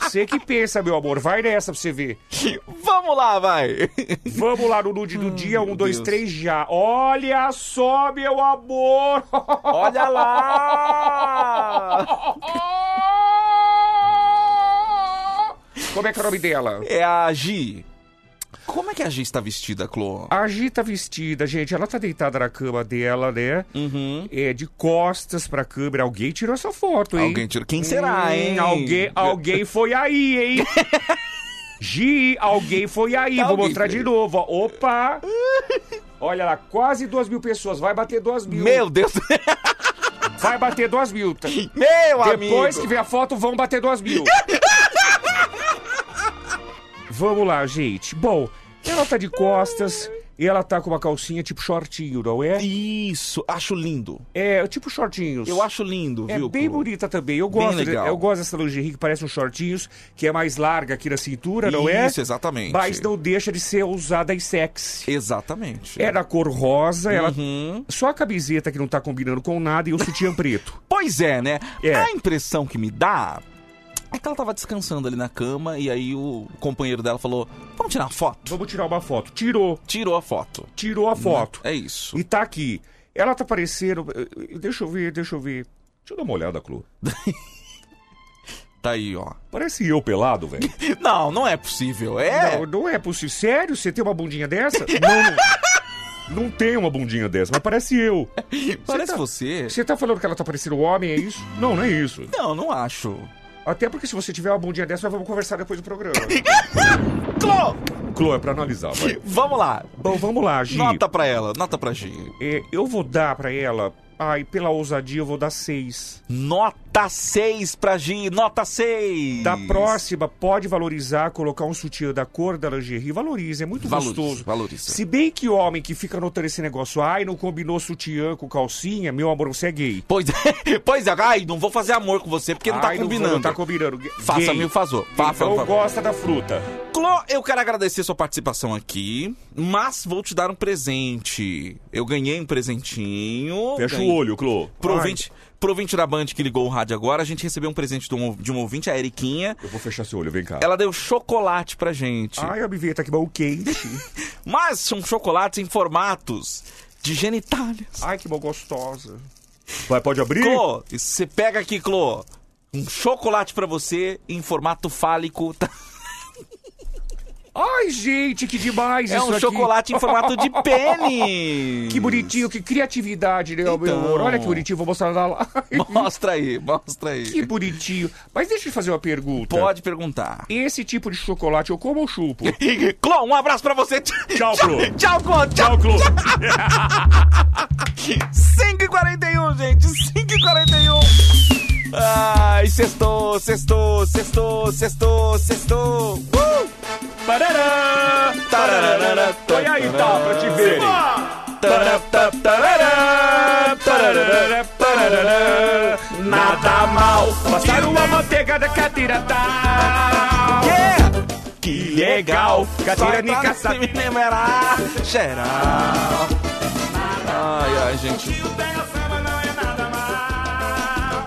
[SPEAKER 8] Você que pensa, meu amor. Vai nessa pra você ver.
[SPEAKER 3] Vamos lá, vai!
[SPEAKER 8] Vamos lá no nude do dia. Um, dois,
[SPEAKER 3] Deus.
[SPEAKER 8] três, já. Olha só, meu amor.
[SPEAKER 3] Olha lá!
[SPEAKER 8] Como é que é o nome dela?
[SPEAKER 3] É a Gi. Como é que a Gi está vestida, Clô?
[SPEAKER 8] A Gi tá vestida, gente. Ela tá deitada na cama dela, né?
[SPEAKER 3] Uhum.
[SPEAKER 8] É, de costas pra câmera. Alguém tirou essa foto, hein?
[SPEAKER 3] Alguém tirou. Quem será,
[SPEAKER 8] Hum,
[SPEAKER 3] hein?
[SPEAKER 8] Alguém, alguém foi aí, hein? Gi, alguém foi aí. Vou
[SPEAKER 3] Alguém
[SPEAKER 8] mostrar
[SPEAKER 3] foi.
[SPEAKER 8] de novo, ó. Opa! Olha lá, quase duas mil pessoas. Vai bater duas mil.
[SPEAKER 3] Meu Deus!
[SPEAKER 8] Vai bater duas mil. tá?
[SPEAKER 3] Meu amigo!
[SPEAKER 8] Depois que ver a foto, vão bater duas mil. Vamos lá, gente. Bom, ela tá de costas e ela tá com uma calcinha tipo shortinho, não é?
[SPEAKER 3] Isso, acho lindo.
[SPEAKER 8] É, tipo shortinhos.
[SPEAKER 3] Eu acho lindo,
[SPEAKER 8] É
[SPEAKER 3] viu?
[SPEAKER 8] bem
[SPEAKER 3] Clô?
[SPEAKER 8] bonita também. Eu
[SPEAKER 3] Bem
[SPEAKER 8] gosto, de- eu gosto dessa lingerie que parece um shortinhos, que é mais larga aqui na cintura, não é?
[SPEAKER 3] Isso, exatamente.
[SPEAKER 8] Mas não deixa de ser usada em sexy.
[SPEAKER 3] Exatamente.
[SPEAKER 8] É da cor rosa, ela...
[SPEAKER 3] Uhum.
[SPEAKER 8] só a camiseta que não tá combinando com nada e o sutiã preto.
[SPEAKER 3] Pois é, né?
[SPEAKER 8] É.
[SPEAKER 3] A impressão que me dá é que ela tava descansando ali na cama e aí o companheiro dela falou: Vamos tirar uma foto?
[SPEAKER 8] Vamos tirar uma foto. Tirou,
[SPEAKER 3] Tirou a foto.
[SPEAKER 8] tirou a foto.
[SPEAKER 3] É isso.
[SPEAKER 8] E tá aqui. Ela tá parecendo. Deixa eu ver, deixa eu ver.
[SPEAKER 16] Deixa eu dar uma olhada, Chloe.
[SPEAKER 3] Tá aí, ó.
[SPEAKER 16] Parece eu pelado, velho.
[SPEAKER 3] Não, não é possível. É.
[SPEAKER 8] Não, não é possível. Sério? Você tem uma bundinha dessa?
[SPEAKER 16] Não, não tem uma bundinha dessa, mas parece eu.
[SPEAKER 3] Parece
[SPEAKER 8] tá-
[SPEAKER 3] você.
[SPEAKER 8] Você tá falando que ela tá parecendo um homem, é isso?
[SPEAKER 16] Não, não é isso.
[SPEAKER 3] Não, não acho.
[SPEAKER 8] Até porque se você tiver uma bundinha dessa, nós vamos conversar depois do programa.
[SPEAKER 3] Clô!
[SPEAKER 8] Clô, é pra analisar, vai.
[SPEAKER 3] Vamos lá.
[SPEAKER 13] Bom, vamos lá, Gi.
[SPEAKER 3] Nota pra ela, nota pra Gi.
[SPEAKER 13] É, eu vou dar pra ela. Ai, pela ousadia, eu vou dar seis.
[SPEAKER 3] Nota 6 pra Gi, nota 6.
[SPEAKER 13] Da próxima, pode valorizar, colocar um sutiã da cor da lingerie. Valoriza, é muito
[SPEAKER 3] Valoriza,
[SPEAKER 13] gostoso.
[SPEAKER 3] valoriza.
[SPEAKER 13] Se bem que homem que fica notando esse negócio, ai, não combinou sutiã com calcinha, meu amor, você é gay.
[SPEAKER 3] Pois é, pois é, ai, não vou fazer amor com você porque não tá
[SPEAKER 13] Ai,
[SPEAKER 3] combinando.
[SPEAKER 13] Não tá combinando.
[SPEAKER 3] Faça-me o favor. Faça
[SPEAKER 13] Então gosta da fruta.
[SPEAKER 3] Clô, eu quero agradecer sua participação aqui, mas vou te dar um presente. Eu ganhei um presentinho.
[SPEAKER 8] Fecha
[SPEAKER 3] ganhei-
[SPEAKER 8] o olho, Clô.
[SPEAKER 3] Pro
[SPEAKER 8] Ai.
[SPEAKER 3] Ouvinte, pro ouvinte da Band que ligou o rádio agora, a gente recebeu um presente de um, de um ouvinte, a Eriquinha.
[SPEAKER 8] Eu vou fechar seu olho, vem cá.
[SPEAKER 3] Ela deu chocolate pra gente.
[SPEAKER 13] Ai, a biveta que bom quente.
[SPEAKER 3] Mas são chocolates em formatos de genitálias.
[SPEAKER 13] Ai, que bom gostosa.
[SPEAKER 8] Vai, pode abrir?
[SPEAKER 3] Clô, você pega aqui, Clô. Um chocolate pra você em formato fálico. tá?
[SPEAKER 13] Ai, gente, que demais
[SPEAKER 3] É
[SPEAKER 13] isso
[SPEAKER 3] um
[SPEAKER 13] aqui.
[SPEAKER 3] chocolate em formato de pênis.
[SPEAKER 13] Que bonitinho, que criatividade, né, meu
[SPEAKER 3] Então.
[SPEAKER 13] amor? Olha que bonitinho, vou mostrar na live.
[SPEAKER 3] Mostra aí, mostra aí.
[SPEAKER 13] Que bonitinho. Mas deixa eu te fazer uma pergunta.
[SPEAKER 3] Pode perguntar.
[SPEAKER 13] Esse tipo de chocolate eu como ou chupo?
[SPEAKER 3] Clô, um abraço pra você.
[SPEAKER 8] Tchau, Clô.
[SPEAKER 3] Tchau, Clô. Tchau,
[SPEAKER 8] Clô.
[SPEAKER 3] 5h41, gente. 5h41. Ai, sextou, sextou, sextou, sextou, sextou. Uh!
[SPEAKER 8] Parará!
[SPEAKER 3] Tararara,
[SPEAKER 8] Põe aí, tá, pra te verem.
[SPEAKER 3] Nada mal.
[SPEAKER 13] Passaram uma manteiga da catira tá.
[SPEAKER 3] Yeah! Que legal!
[SPEAKER 13] Catira
[SPEAKER 3] se me lembrar geral. Ai, ai, gente.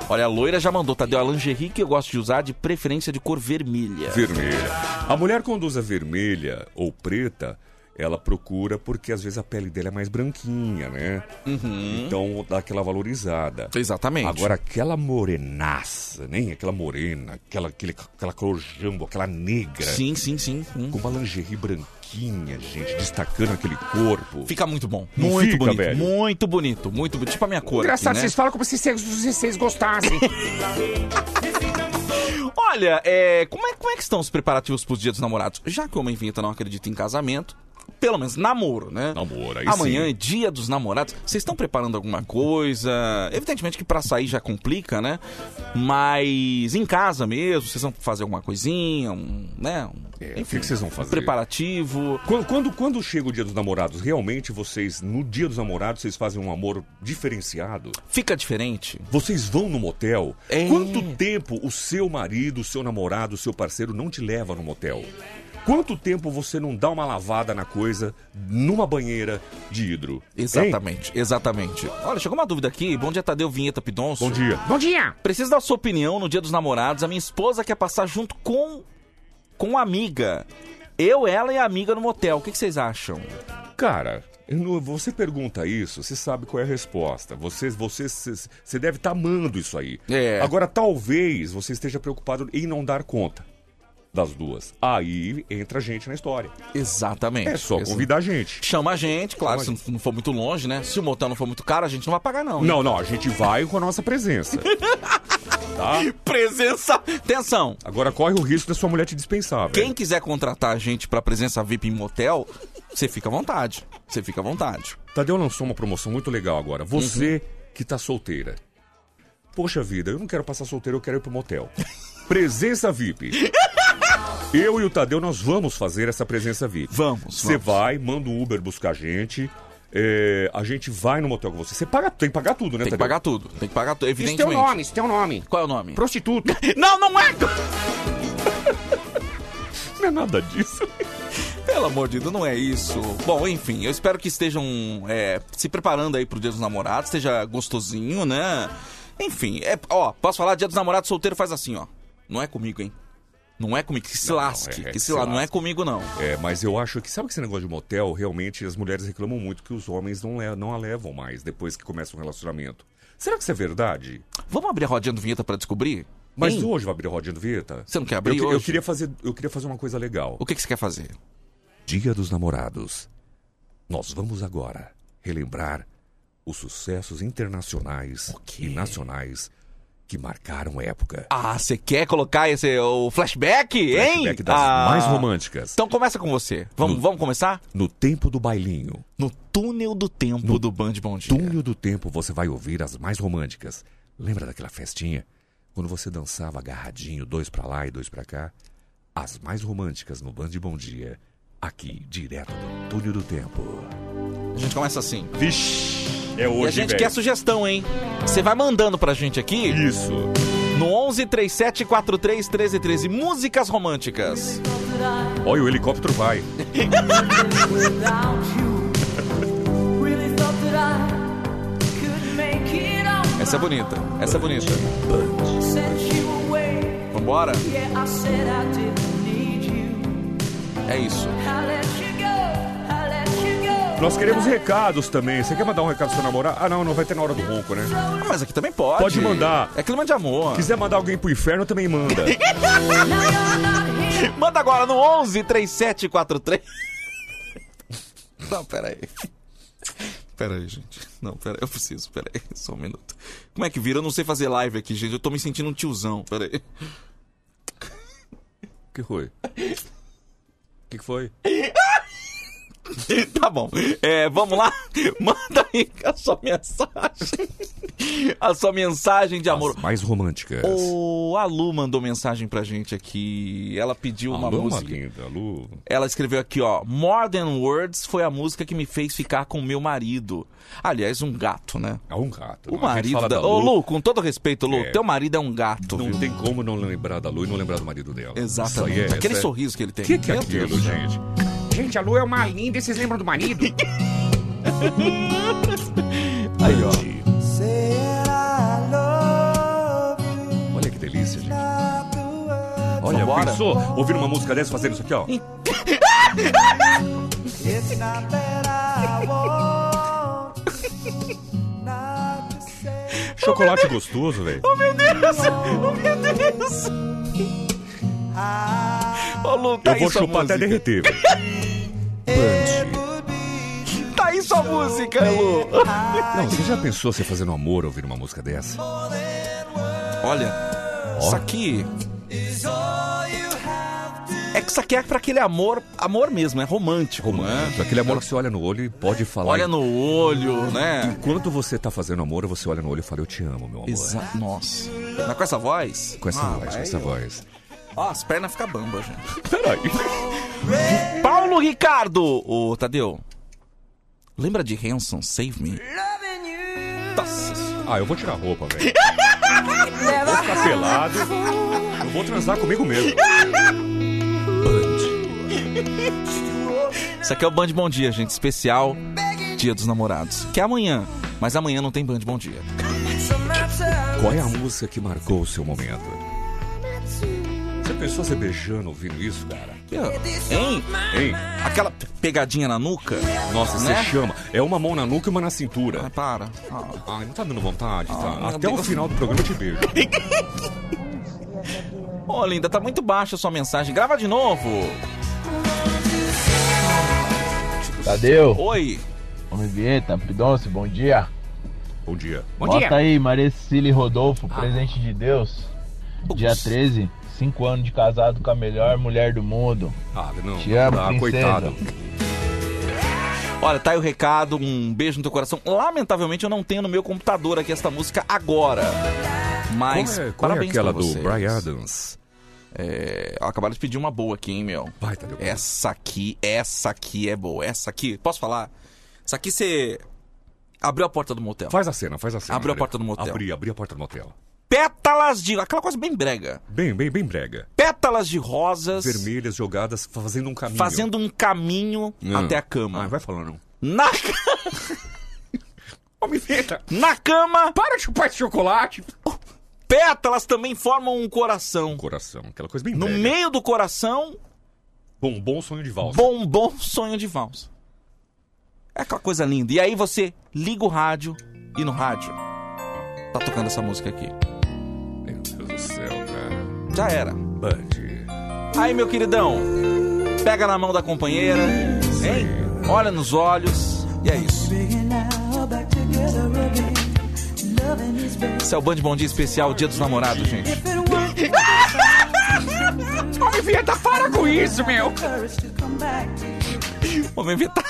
[SPEAKER 3] Olha, a loira já mandou, Tadeu, a lingerie que eu gosto de usar, de preferência de cor vermelha.
[SPEAKER 8] Vermelha. A mulher quando usa vermelha ou preta, ela procura porque às vezes a pele dela é mais branquinha, né? Então dá aquela valorizada.
[SPEAKER 3] Exatamente.
[SPEAKER 8] Agora aquela morenaça, nem aquela morena, aquela, aquele, aquela cor jambo, aquela negra.
[SPEAKER 3] Sim, sim, sim. sim.
[SPEAKER 8] Com uma lingerie branquinha, gente, destacando aquele corpo.
[SPEAKER 3] Fica muito bom.
[SPEAKER 8] Não
[SPEAKER 3] muito
[SPEAKER 8] fica,
[SPEAKER 3] bonito.
[SPEAKER 8] velho?
[SPEAKER 3] Muito bonito. Muito bonito. Tipo a minha cor.
[SPEAKER 13] Engraçado,
[SPEAKER 3] aqui, né?
[SPEAKER 13] vocês falam como se vocês, se vocês gostassem.
[SPEAKER 3] Olha, é, como, é, como é que estão os preparativos pros dias dos namorados? Já que o Homem Vinheta não acredita em casamento, pelo menos namoro, né?
[SPEAKER 8] Namoro, aí
[SPEAKER 3] Amanhã
[SPEAKER 8] sim.
[SPEAKER 3] é dia dos namorados. Vocês estão preparando alguma coisa? Evidentemente que pra sair já complica, né? Mas em casa mesmo, vocês vão fazer alguma coisinha, um, né? Um,
[SPEAKER 8] É, o que, que vocês vão fazer?
[SPEAKER 3] preparativo.
[SPEAKER 8] Quando, quando, quando chega o dia dos namorados, realmente vocês, no dia dos namorados, vocês fazem um amor diferenciado?
[SPEAKER 3] Fica diferente.
[SPEAKER 8] Vocês vão no motel?
[SPEAKER 3] É.
[SPEAKER 8] Quanto tempo o seu marido, o seu namorado, o seu parceiro não te leva no motel? Quanto tempo você não dá uma lavada na coisa numa banheira de hidro? Hein?
[SPEAKER 3] Exatamente, exatamente. Olha, chegou uma dúvida aqui. Bom dia, Tadeu Vinheta Pidonço.
[SPEAKER 8] Bom dia.
[SPEAKER 13] Bom dia.
[SPEAKER 3] Preciso da sua opinião no dia dos namorados. A minha esposa quer passar junto com com amiga. Eu, ela e a amiga no motel. O que, que vocês acham?
[SPEAKER 8] Cara, não- você pergunta isso, você sabe qual é a resposta. Você, você, você você deve estar amando isso aí.
[SPEAKER 3] É.
[SPEAKER 8] Agora, talvez você esteja preocupado em não dar conta das duas. Aí entra a gente na história.
[SPEAKER 3] Exatamente.
[SPEAKER 8] É só
[SPEAKER 3] Exa-
[SPEAKER 8] convidar a gente.
[SPEAKER 3] Chama a gente, claro,
[SPEAKER 8] Chama
[SPEAKER 3] se não for muito longe, né? Se o motel não for muito caro, a gente não vai pagar, não. hein?
[SPEAKER 8] Não, não, a gente vai com a nossa presença. tá?
[SPEAKER 3] Presença. Atenção.
[SPEAKER 8] Agora corre o risco da sua mulher te dispensar, velho.
[SPEAKER 3] Quem quiser contratar a gente pra presença VIP em motel, você fica à vontade. Você fica à vontade.
[SPEAKER 8] Tadeu lançou uma promoção muito legal agora. Você
[SPEAKER 3] Uhum.
[SPEAKER 8] que tá solteira. Poxa vida, eu não quero passar solteiro, eu quero ir pro motel. Presença VIP. Eu e o Tadeu, nós vamos fazer essa presença VIP.
[SPEAKER 3] Vamos,
[SPEAKER 8] Você vai, manda o Uber buscar a gente. é, a gente vai no motel com você. Você paga, tem que pagar tudo, né,
[SPEAKER 3] Tem que
[SPEAKER 8] Tadeu?
[SPEAKER 3] pagar tudo. Tem que pagar tudo,
[SPEAKER 13] Isso tem
[SPEAKER 3] evidentemente.
[SPEAKER 13] um nome, isso tem um nome.
[SPEAKER 3] Qual é o nome?
[SPEAKER 13] Prostituta.
[SPEAKER 3] Não, não é!
[SPEAKER 8] Não é nada disso.
[SPEAKER 3] Pelo amor de Deus, não é isso. Bom, enfim, eu espero que estejam é, se preparando aí pro Dia dos Namorados, esteja gostosinho, né? Enfim, é, ó, posso falar, Dia dos Namorados solteiro faz assim, ó. Não é comigo, hein? Não é comigo, que se
[SPEAKER 8] Não,
[SPEAKER 3] lasque,
[SPEAKER 8] é,
[SPEAKER 3] que
[SPEAKER 8] é,
[SPEAKER 3] se lasque, não é comigo não.
[SPEAKER 8] É, mas eu acho que, sabe que esse negócio de motel, realmente as mulheres reclamam muito que os homens não, le- não a levam mais depois que começa um relacionamento. Será que isso é verdade?
[SPEAKER 3] Vamos abrir a rodinha do vinheta pra descobrir?
[SPEAKER 8] Mas hoje vai abrir a rodinha do Vieta?
[SPEAKER 3] Você não quer abrir
[SPEAKER 8] eu, que- eu
[SPEAKER 3] hoje?
[SPEAKER 8] queria fazer, eu queria fazer uma coisa legal.
[SPEAKER 3] O que, que você quer fazer?
[SPEAKER 8] Dia dos Namorados. Nós vamos agora relembrar os sucessos internacionais e nacionais que marcaram época.
[SPEAKER 3] Ah, você quer colocar esse o flashback, hein?
[SPEAKER 8] Flashback das
[SPEAKER 3] Ah.
[SPEAKER 8] mais românticas.
[SPEAKER 3] Então começa com você. Vamos, vamos começar?
[SPEAKER 8] No tempo do bailinho.
[SPEAKER 3] No túnel do tempo do Band Bom Dia.
[SPEAKER 8] Túnel do tempo você vai ouvir as mais românticas. Lembra daquela festinha? Quando você dançava agarradinho, dois pra lá e dois pra cá? As mais românticas no Band Bom Dia. Aqui, direto do túnel do tempo.
[SPEAKER 3] A gente começa assim.
[SPEAKER 8] Vixe, é
[SPEAKER 3] e a
[SPEAKER 8] hoje,
[SPEAKER 3] gente
[SPEAKER 8] velho.
[SPEAKER 3] quer sugestão, hein? Você vai mandando pra gente aqui.
[SPEAKER 8] Isso.
[SPEAKER 3] No 11 37 43 13 13. Músicas românticas.
[SPEAKER 8] Olha, o helicóptero vai.
[SPEAKER 3] Essa é bonita. Essa é bonita. Vambora? É isso.
[SPEAKER 8] Nós queremos recados também. Você quer mandar um recado pro seu namorado? Ah, não, não vai ter na hora do ronco, né?
[SPEAKER 3] Mas aqui também pode.
[SPEAKER 8] Pode mandar.
[SPEAKER 3] É clima de amor.
[SPEAKER 8] Quiser mandar alguém pro inferno, também manda.
[SPEAKER 3] Manda agora no 11 37 43. Não, pera aí. Pera aí, gente. Não, pera aí, eu preciso, pera aí, só um minuto. Como é que vira? Eu não sei fazer live aqui, gente. Eu tô me sentindo um tiozão, pera aí.
[SPEAKER 8] O que foi? O que que foi?
[SPEAKER 3] Tá bom. É, vamos lá? Manda aí a sua mensagem. A sua mensagem de amor.
[SPEAKER 8] As mais românticas.
[SPEAKER 3] O a Lu mandou mensagem pra gente aqui. Ela pediu uma música.
[SPEAKER 8] linda, Lu.
[SPEAKER 3] Ela escreveu aqui, ó. More Than Words foi a música que me fez ficar com meu marido. Aliás, um gato, né?
[SPEAKER 8] É um gato.
[SPEAKER 3] O marido da... Ô,
[SPEAKER 8] Lu.
[SPEAKER 3] Lu, com todo respeito, Lu,
[SPEAKER 8] É.
[SPEAKER 3] teu marido é um gato,
[SPEAKER 8] Não
[SPEAKER 3] viu?
[SPEAKER 8] tem como não lembrar da Lu e não lembrar do marido dela.
[SPEAKER 3] Exatamente.
[SPEAKER 8] É-
[SPEAKER 3] Aquele
[SPEAKER 8] é-
[SPEAKER 3] sorriso que ele tem.
[SPEAKER 8] O que, que é aquilo, gente?
[SPEAKER 13] Gente, a Lu é uma linda e vocês lembram do marido?
[SPEAKER 3] Aí, ó.
[SPEAKER 8] Olha que delícia, gente. Olha,
[SPEAKER 3] Vambora?
[SPEAKER 8] pensou ouvir uma música dessa fazendo isso aqui, ó? Chocolate gostoso, velho.
[SPEAKER 3] Oh, meu Deus! Oh, meu Deus! Ô, Lu, tá
[SPEAKER 8] Eu vou chupar até
[SPEAKER 3] música.
[SPEAKER 8] derreter, velho.
[SPEAKER 3] Tá aí sua música, Lu.
[SPEAKER 8] Não, você já pensou você fazendo amor ouvir uma música dessa?
[SPEAKER 3] Olha, isso aqui... É que isso aqui é pra aquele amor, amor mesmo, é romântico,
[SPEAKER 8] Romântico, aquele amor que você olha no olho e pode falar.
[SPEAKER 3] Olha no olho, né?
[SPEAKER 8] Enquanto você tá fazendo amor, você olha no olho e fala, eu te amo, meu amor.
[SPEAKER 3] Exa Nossa. Mas com essa voz?
[SPEAKER 8] Com essa
[SPEAKER 3] Ah,
[SPEAKER 8] voz, com essa
[SPEAKER 3] ó.
[SPEAKER 8] voz.
[SPEAKER 3] Ó, as pernas ficam bambas, gente.
[SPEAKER 8] Peraí.
[SPEAKER 3] Paulo Ricardo! Ô, Tadeu. Lembra de Hanson, Save Me? Nossa.
[SPEAKER 8] Ah, eu vou tirar a roupa, velho. Vou ficar pelado. Eu vou transar comigo mesmo.
[SPEAKER 3] Isso aqui é o Band Bom Dia, gente. Especial Dia dos Namorados. Que é amanhã. Mas amanhã não tem Band Bom Dia.
[SPEAKER 8] Qual é a música que marcou o seu momento? Você pensou você beijando ouvindo isso, cara?
[SPEAKER 3] Hein?
[SPEAKER 8] Hein?
[SPEAKER 3] Aquela pegadinha na nuca?
[SPEAKER 8] Nossa,
[SPEAKER 3] Né?
[SPEAKER 8] você chama. É uma mão na nuca e uma na cintura.
[SPEAKER 3] Ah, para.
[SPEAKER 8] Ai, não tá dando vontade, tá?
[SPEAKER 3] meu
[SPEAKER 8] Até o final do programa eu te beijo.
[SPEAKER 3] Ô, linda, tá muito baixa a sua mensagem. Grava de novo.
[SPEAKER 17] Tadeu.
[SPEAKER 3] Oi.
[SPEAKER 17] Homem Vieta, Pidonce, bom dia.
[SPEAKER 8] Bom dia.
[SPEAKER 17] Bota aí, Maricile Rodolfo, presente de Deus. Dia 13, 5 anos de casado com a melhor mulher do mundo.
[SPEAKER 8] Ah, não.
[SPEAKER 17] Te amo,
[SPEAKER 8] ah,
[SPEAKER 17] princesa.
[SPEAKER 8] coitado.
[SPEAKER 3] Olha, tá aí o recado, um beijo no teu coração. Lamentavelmente eu não tenho no meu computador aqui esta música agora. Mas
[SPEAKER 8] Qual é- qual é
[SPEAKER 3] parabéns
[SPEAKER 8] aquela
[SPEAKER 3] pra
[SPEAKER 8] do. Bryan Adams?
[SPEAKER 3] É, acabaram de pedir uma boa aqui, hein, meu.
[SPEAKER 8] Vai, Tadeu.
[SPEAKER 3] Essa aqui, essa aqui é boa. Essa aqui, posso falar? Essa aqui você abriu a porta do motel.
[SPEAKER 8] Faz a cena, faz a cena.
[SPEAKER 3] Abriu a porta do motel.
[SPEAKER 8] Abri, abri a porta do motel.
[SPEAKER 3] Pétalas de... Aquela coisa bem brega.
[SPEAKER 8] Bem, bem, bem brega.
[SPEAKER 3] Pétalas de rosas
[SPEAKER 8] Vermelhas jogadas, fazendo um caminho.
[SPEAKER 3] fazendo um caminho
[SPEAKER 8] Ah.
[SPEAKER 3] até a cama.
[SPEAKER 8] Ah, vai falando.
[SPEAKER 3] Na...
[SPEAKER 13] Vieta,
[SPEAKER 3] Na cama,
[SPEAKER 13] para de chupar esse chocolate.
[SPEAKER 3] pétalas também formam um coração.
[SPEAKER 8] Coração, aquela coisa bem
[SPEAKER 3] No
[SPEAKER 8] brega.
[SPEAKER 3] meio do coração,
[SPEAKER 8] Bom, bom sonho de valsa.
[SPEAKER 3] bombom sonho de valsa. É aquela coisa linda. E aí você liga o rádio e no rádio tá tocando essa música aqui. Já era.
[SPEAKER 8] Band.
[SPEAKER 3] Aí, meu queridão, pega na mão da companheira, hein? Olha nos olhos e é isso. Esse é o Band Bom Dia especial Dia dos Namorados, gente.
[SPEAKER 13] Ô, vinheta, para com isso, meu.
[SPEAKER 3] Ô, Vinheta.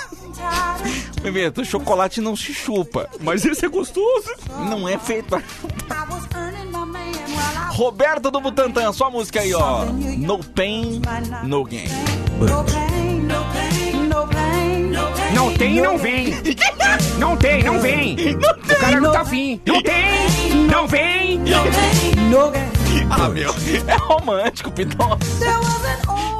[SPEAKER 3] Vinheta, chocolate não se chupa.
[SPEAKER 8] Mas esse é gostoso.
[SPEAKER 3] Não é feito pra chupar. Roberto do Butantan, sua música aí, ó. No pain, no gain.
[SPEAKER 13] Não tem, não vem. Não tem, não vem. O cara não tá afim. Não tem, não vem.
[SPEAKER 3] Ah, meu, é romântico, Pitão.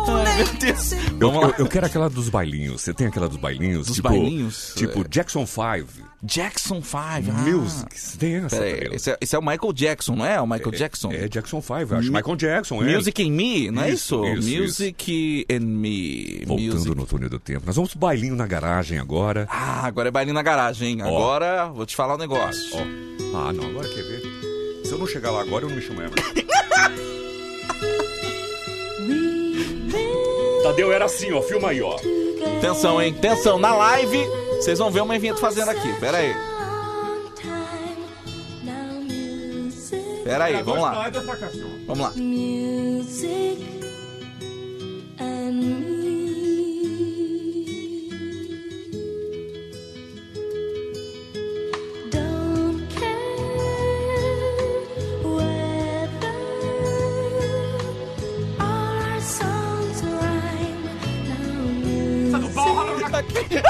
[SPEAKER 3] Ai, meu Deus.
[SPEAKER 8] Eu, eu, eu quero aquela dos bailinhos. Você tem aquela dos bailinhos?
[SPEAKER 3] Dos
[SPEAKER 8] tipo,
[SPEAKER 3] bailinhos?
[SPEAKER 8] Tipo Jackson 5.
[SPEAKER 3] Jackson 5. Ah.
[SPEAKER 8] Music. Você tem essa?
[SPEAKER 3] Pera aí,
[SPEAKER 8] Gabriel?
[SPEAKER 3] esse, é, esse é o Michael Jackson, não é? O Michael Jackson?
[SPEAKER 8] É Jackson 5, eu acho.
[SPEAKER 3] Mi-
[SPEAKER 8] Michael Jackson, é.
[SPEAKER 3] Music and Me, não é isso?
[SPEAKER 8] Isso, isso,
[SPEAKER 3] Music and Me.
[SPEAKER 8] Voltando
[SPEAKER 3] Music.
[SPEAKER 8] no túnel do tempo. Nós vamos pro bailinho na garagem agora.
[SPEAKER 3] Ah, agora é bailinho na garagem, hein? Agora vou te falar um negócio.
[SPEAKER 8] Ó. Ah, não, agora quer ver? Se eu não chegar lá agora, eu não me chamo Emerson. Tadeu era assim, ó. Filma aí, ó.
[SPEAKER 3] Atenção, hein? Atenção, na live vocês vão ver uma vinheta fazendo aqui. Pera aí. Pera aí, vamos lá. Vamos lá.
[SPEAKER 5] Music and music.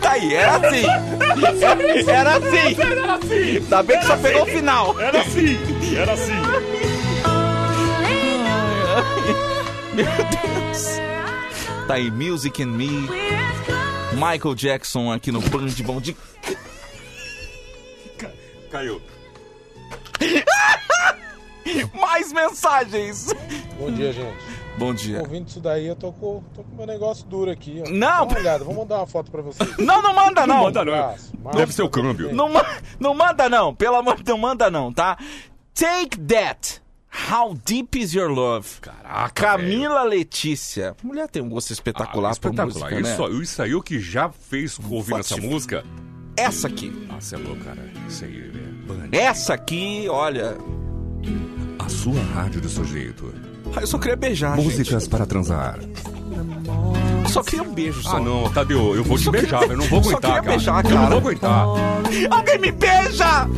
[SPEAKER 3] Tá aí, era assim. Era assim. Era assim. Ainda bem que só pegou o final.
[SPEAKER 8] Era assim. Era assim.
[SPEAKER 3] Meu Deus. Tá aí, Music and Me. Michael Jackson aqui no Band Bom de.
[SPEAKER 8] Caiu.
[SPEAKER 3] Mais mensagens.
[SPEAKER 18] Bom dia, gente.
[SPEAKER 3] Bom dia.
[SPEAKER 18] Ouvindo isso daí, eu tô com, tô com meu negócio duro aqui. Ó.
[SPEAKER 3] Não.
[SPEAKER 18] Dá uma olhada, vou mandar uma foto pra vocês.
[SPEAKER 3] Não, não manda não.
[SPEAKER 8] Não manda não.
[SPEAKER 18] Abraço.
[SPEAKER 8] Deve ser o câmbio.
[SPEAKER 3] Não, não manda não, pelo amor de Deus, manda não, tá? Take That. How Deep Is Your Love?
[SPEAKER 8] Caraca,
[SPEAKER 3] Camila Letícia. Mulher tem um gosto espetacular,
[SPEAKER 8] Ah, espetacular.
[SPEAKER 3] por música,
[SPEAKER 8] isso,
[SPEAKER 3] né?
[SPEAKER 8] isso aí o que já fez ouvindo essa música.
[SPEAKER 3] Essa aqui.
[SPEAKER 8] Você é louco, cara. Isso aí, é Band.
[SPEAKER 3] Essa aqui, olha...
[SPEAKER 8] A sua rádio do seu jeito.
[SPEAKER 3] Ah, Eu só queria beijar,
[SPEAKER 8] Músicas para transar.
[SPEAKER 3] gente. Eu só queria um beijo, só.
[SPEAKER 8] Ah, não, Tadeu, eu vou te beijar,
[SPEAKER 3] queria-
[SPEAKER 8] eu não vou aguentar,
[SPEAKER 3] queria
[SPEAKER 8] cara.
[SPEAKER 3] beijar,
[SPEAKER 8] Eu não
[SPEAKER 3] cara.
[SPEAKER 8] vou aguentar.
[SPEAKER 3] Alguém me beija!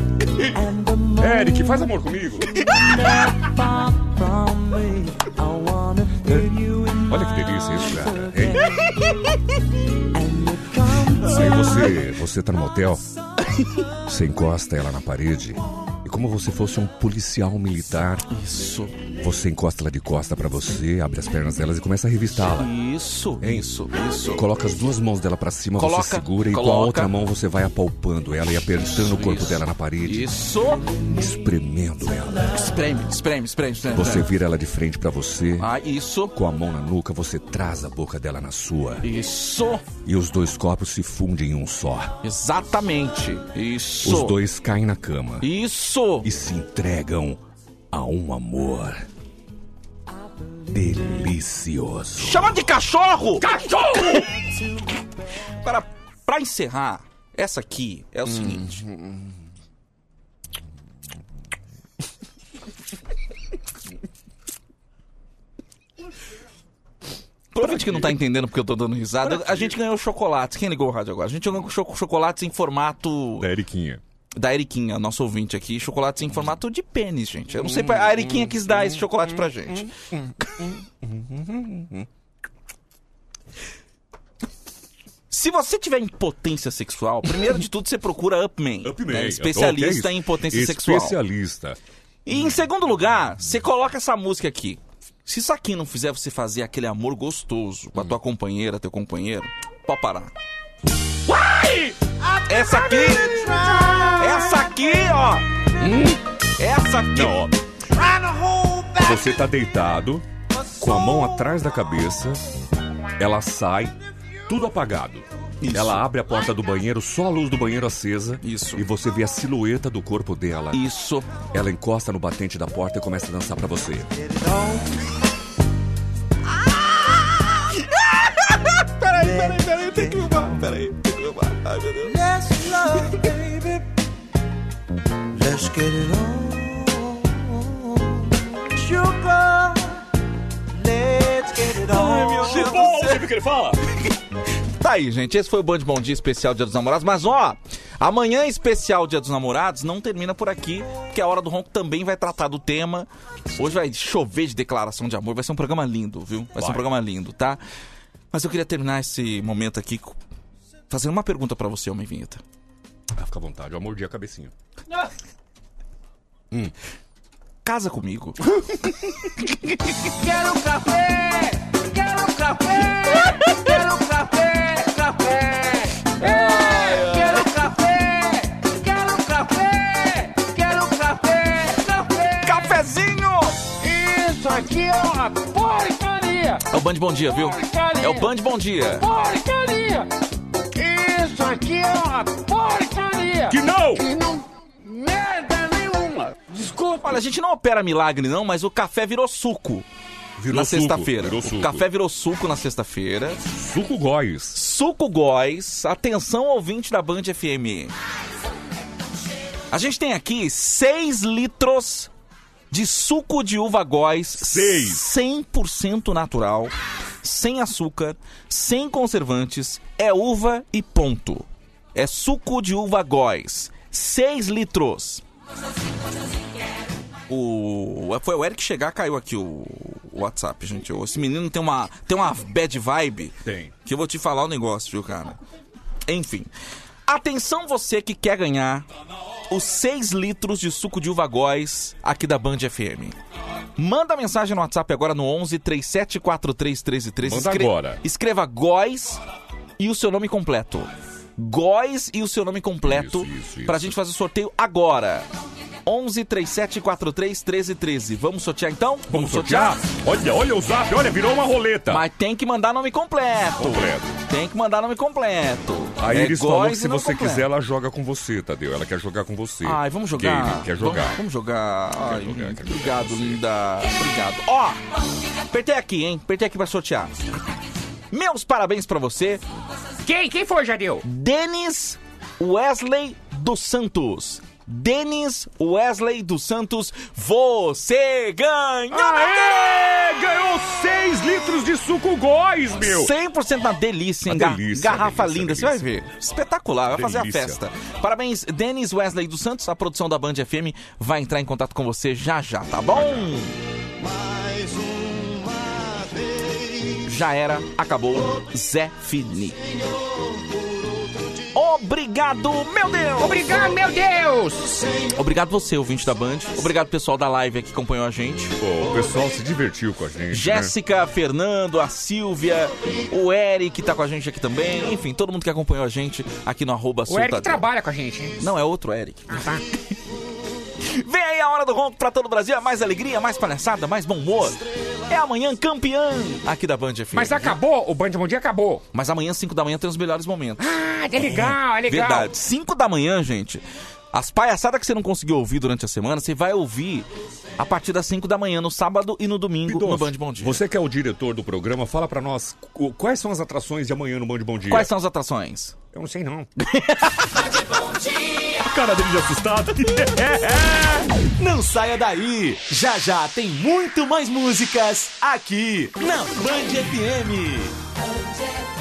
[SPEAKER 8] Eric, faz amor comigo. Olha que delícia isso, cara. Hein? Aí você, você tá no motel, você encosta ela na parede e como você fosse um policial militar,
[SPEAKER 3] Isso,
[SPEAKER 8] você encosta ela de costa pra você, abre as pernas delas e começa a revistá-la.
[SPEAKER 3] isso,
[SPEAKER 8] Hein?
[SPEAKER 3] isso, isso.
[SPEAKER 8] Coloca as duas mãos dela pra cima,
[SPEAKER 3] Coloca,
[SPEAKER 8] você segura e com a
[SPEAKER 3] coloca.
[SPEAKER 8] outra mão você vai apalpando ela e apertando o corpo
[SPEAKER 3] isso.
[SPEAKER 8] dela na parede,
[SPEAKER 3] Isso.
[SPEAKER 8] espremendo ela.
[SPEAKER 3] Espreme, espreme, espreme, espreme.
[SPEAKER 8] Você vira ela de frente pra você.
[SPEAKER 3] Ah, isso.
[SPEAKER 8] Com a mão na nuca, você traz a boca dela na sua.
[SPEAKER 3] Isso.
[SPEAKER 8] E os dois corpos se fundem em um só.
[SPEAKER 3] Exatamente. Isso.
[SPEAKER 8] Os dois caem na cama.
[SPEAKER 3] Isso.
[SPEAKER 8] E se entregam a um amor. Delicioso.
[SPEAKER 3] Chama de cachorro! Cachorro! Agora, pra encerrar, essa aqui é o seguinte. Provavelmente que não tá entendendo porque eu tô dando risada. A gente ganhou chocolates. Quem ligou o rádio agora? A gente ganhou cho- chocolates em formato.
[SPEAKER 8] Da Eriquinha.
[SPEAKER 3] Da Eriquinha, nosso ouvinte aqui. Chocolates em formato de pênis, gente. Eu não sei. pra- A Eriquinha quis dar esse chocolate pra gente. Se você tiver impotência sexual, primeiro de tudo você procura Upman.
[SPEAKER 8] Upman.
[SPEAKER 3] né?
[SPEAKER 8] Oh, é
[SPEAKER 3] Especialista
[SPEAKER 8] isso?
[SPEAKER 3] em impotência sexual.
[SPEAKER 8] Especialista.
[SPEAKER 3] E em segundo lugar, você coloca essa música aqui. Se isso aqui não fizer você fazer aquele amor gostoso com a tua companheira, teu companheiro, pode parar. Uai! Essa aqui! Essa aqui, ó! Essa aqui!
[SPEAKER 8] Não, ó. Você tá deitado, com a mão atrás da cabeça, ela sai, tudo apagado.
[SPEAKER 3] Isso.
[SPEAKER 8] Ela abre a porta do banheiro, só a luz do banheiro acesa.
[SPEAKER 3] Isso.
[SPEAKER 8] E você vê a silhueta do corpo dela.
[SPEAKER 3] Isso.
[SPEAKER 8] Ela encosta no batente da porta e começa a dançar pra você.
[SPEAKER 3] Peraí, peraí, peraí, tem que filmar. Peraí, Ai, meu Deus. Love, baby.
[SPEAKER 4] Let's get it on. Sugar. Let's get it on.
[SPEAKER 3] Ai, meu Deus.
[SPEAKER 8] Você viu que ele fala?
[SPEAKER 3] tá aí, gente. Esse foi o Band Bom Dia especial Dia dos Namorados. Mas, ó, amanhã especial Dia dos Namorados não termina por aqui, porque a Hora do Ronco também vai tratar do tema. Hoje vai chover de declaração de amor. Vai ser um programa lindo, viu? Vai, vai. ser um programa lindo, tá? Mas eu queria terminar esse momento aqui fazendo uma pergunta pra você, Homem Vinheta.
[SPEAKER 8] Ah, fica à vontade, eu mordi a cabecinha.
[SPEAKER 3] Casa comigo.
[SPEAKER 4] Quero café, quero café, quero café, café. É, quero café, quero café, quero café, café.
[SPEAKER 3] Cafezinho!
[SPEAKER 4] Isso aqui é uma porcaria,
[SPEAKER 3] É o Band Bom Dia, viu? É o Band Bom Dia.
[SPEAKER 4] porcaria. Isso aqui é uma porcaria.
[SPEAKER 8] Que não!
[SPEAKER 4] Que não merda nenhuma. Desculpa.
[SPEAKER 3] Olha, a gente não opera milagre, não, mas o café virou suco.
[SPEAKER 8] Virou
[SPEAKER 3] na sexta-feira. O
[SPEAKER 8] suco.
[SPEAKER 3] café virou suco na sexta-feira.
[SPEAKER 8] Suco góis.
[SPEAKER 3] Suco Góis. Atenção, ouvinte da Band FM. A gente tem aqui 6 litros de suco de uva góis.
[SPEAKER 8] Seis.
[SPEAKER 3] 100% natural, sem açúcar, sem conservantes. É uva e ponto. É suco de uva góis. 6 litros. O... Foi o Eric chegar, caiu aqui o, o WhatsApp, gente. Esse menino tem uma, tem uma bad vibe.
[SPEAKER 8] Tem.
[SPEAKER 3] Que eu vou te falar o negócio, viu, cara? Enfim. Atenção você que quer ganhar os 6 litros de suco de uva góis aqui da Band FM. Manda mensagem no WhatsApp agora no 11 3743 1313.
[SPEAKER 8] Manda agora.
[SPEAKER 3] Escreva góis e o seu nome completo. Góis e o seu nome completo
[SPEAKER 8] Isso, isso,
[SPEAKER 3] pra
[SPEAKER 8] isso.
[SPEAKER 3] gente fazer o sorteio agora. 11 3743 1313. Vamos sortear então?
[SPEAKER 8] Vamos sortear? Olha, olha o zap, olha, virou uma roleta.
[SPEAKER 3] Mas tem que mandar nome completo.
[SPEAKER 8] Completo.
[SPEAKER 3] Tem que mandar nome completo.
[SPEAKER 8] Aí
[SPEAKER 3] É
[SPEAKER 8] eles falou que se você
[SPEAKER 3] completo.
[SPEAKER 8] quiser, ela joga com você, Tadeu. Ela quer jogar com você.
[SPEAKER 3] Ai, vamos jogar.
[SPEAKER 8] Game, quer jogar.
[SPEAKER 3] Vamos, vamos jogar. Ai,
[SPEAKER 8] jogar, quer jogar
[SPEAKER 3] obrigado,
[SPEAKER 8] você.
[SPEAKER 3] linda. Obrigado. Ó, apertei aqui, hein? Apertei aqui pra sortear. Meus parabéns pra você,
[SPEAKER 13] Quem? Quem foi, Jadeu?
[SPEAKER 3] Denis Wesley dos Santos. Denis Wesley dos Santos, você ganhou!
[SPEAKER 8] Aê! Ganhou 6 litros de suco góis, meu!
[SPEAKER 3] 100% na delícia, hein?
[SPEAKER 8] Uma delícia,
[SPEAKER 3] Garrafa
[SPEAKER 8] delícia,
[SPEAKER 3] linda,
[SPEAKER 8] delícia.
[SPEAKER 3] você vai ver. Espetacular, vai fazer a festa. Parabéns, Denis Wesley dos Santos. A produção da Band FM vai entrar em contato com você já já, tá bom? Já era, acabou. Zé Fini. Obrigado, meu Deus!
[SPEAKER 13] Obrigado, meu Deus!
[SPEAKER 3] Obrigado você, ouvinte da Band. Obrigado, pessoal da live que acompanhou a gente.
[SPEAKER 8] Pô, o pessoal se divertiu com a gente. né?
[SPEAKER 3] Jéssica, Fernando, a Silvia, o Eric tá com a gente aqui também. Enfim, todo mundo que acompanhou a gente aqui no arroba
[SPEAKER 13] O Eric trabalha com a gente, hein?
[SPEAKER 3] Não, é outro Eric.
[SPEAKER 13] Ah, tá.
[SPEAKER 3] Vem aí a hora do ronco pra todo o Brasil. É mais alegria, mais palhaçada, mais bom humor. É amanhã campeã aqui da Band FM.
[SPEAKER 13] Mas acabou, o Band Bom Dia acabou.
[SPEAKER 3] Mas amanhã, 5 da manhã, tem os melhores momentos.
[SPEAKER 13] Ah, é legal, é legal.
[SPEAKER 3] Verdade. 5 da manhã, gente. As palhaçadas que você não conseguiu ouvir durante a semana, você vai ouvir a partir das 5 da manhã, no sábado e no domingo, no Band Bom Dia.
[SPEAKER 8] Você que é o diretor do programa, fala pra nós qu- quais são as atrações de amanhã no Band Bom Dia.
[SPEAKER 3] Quais são as atrações?
[SPEAKER 13] Eu não sei não.
[SPEAKER 8] A cara dele de assustado.
[SPEAKER 19] Não saia daí! Já já tem muito mais músicas aqui na Band FM.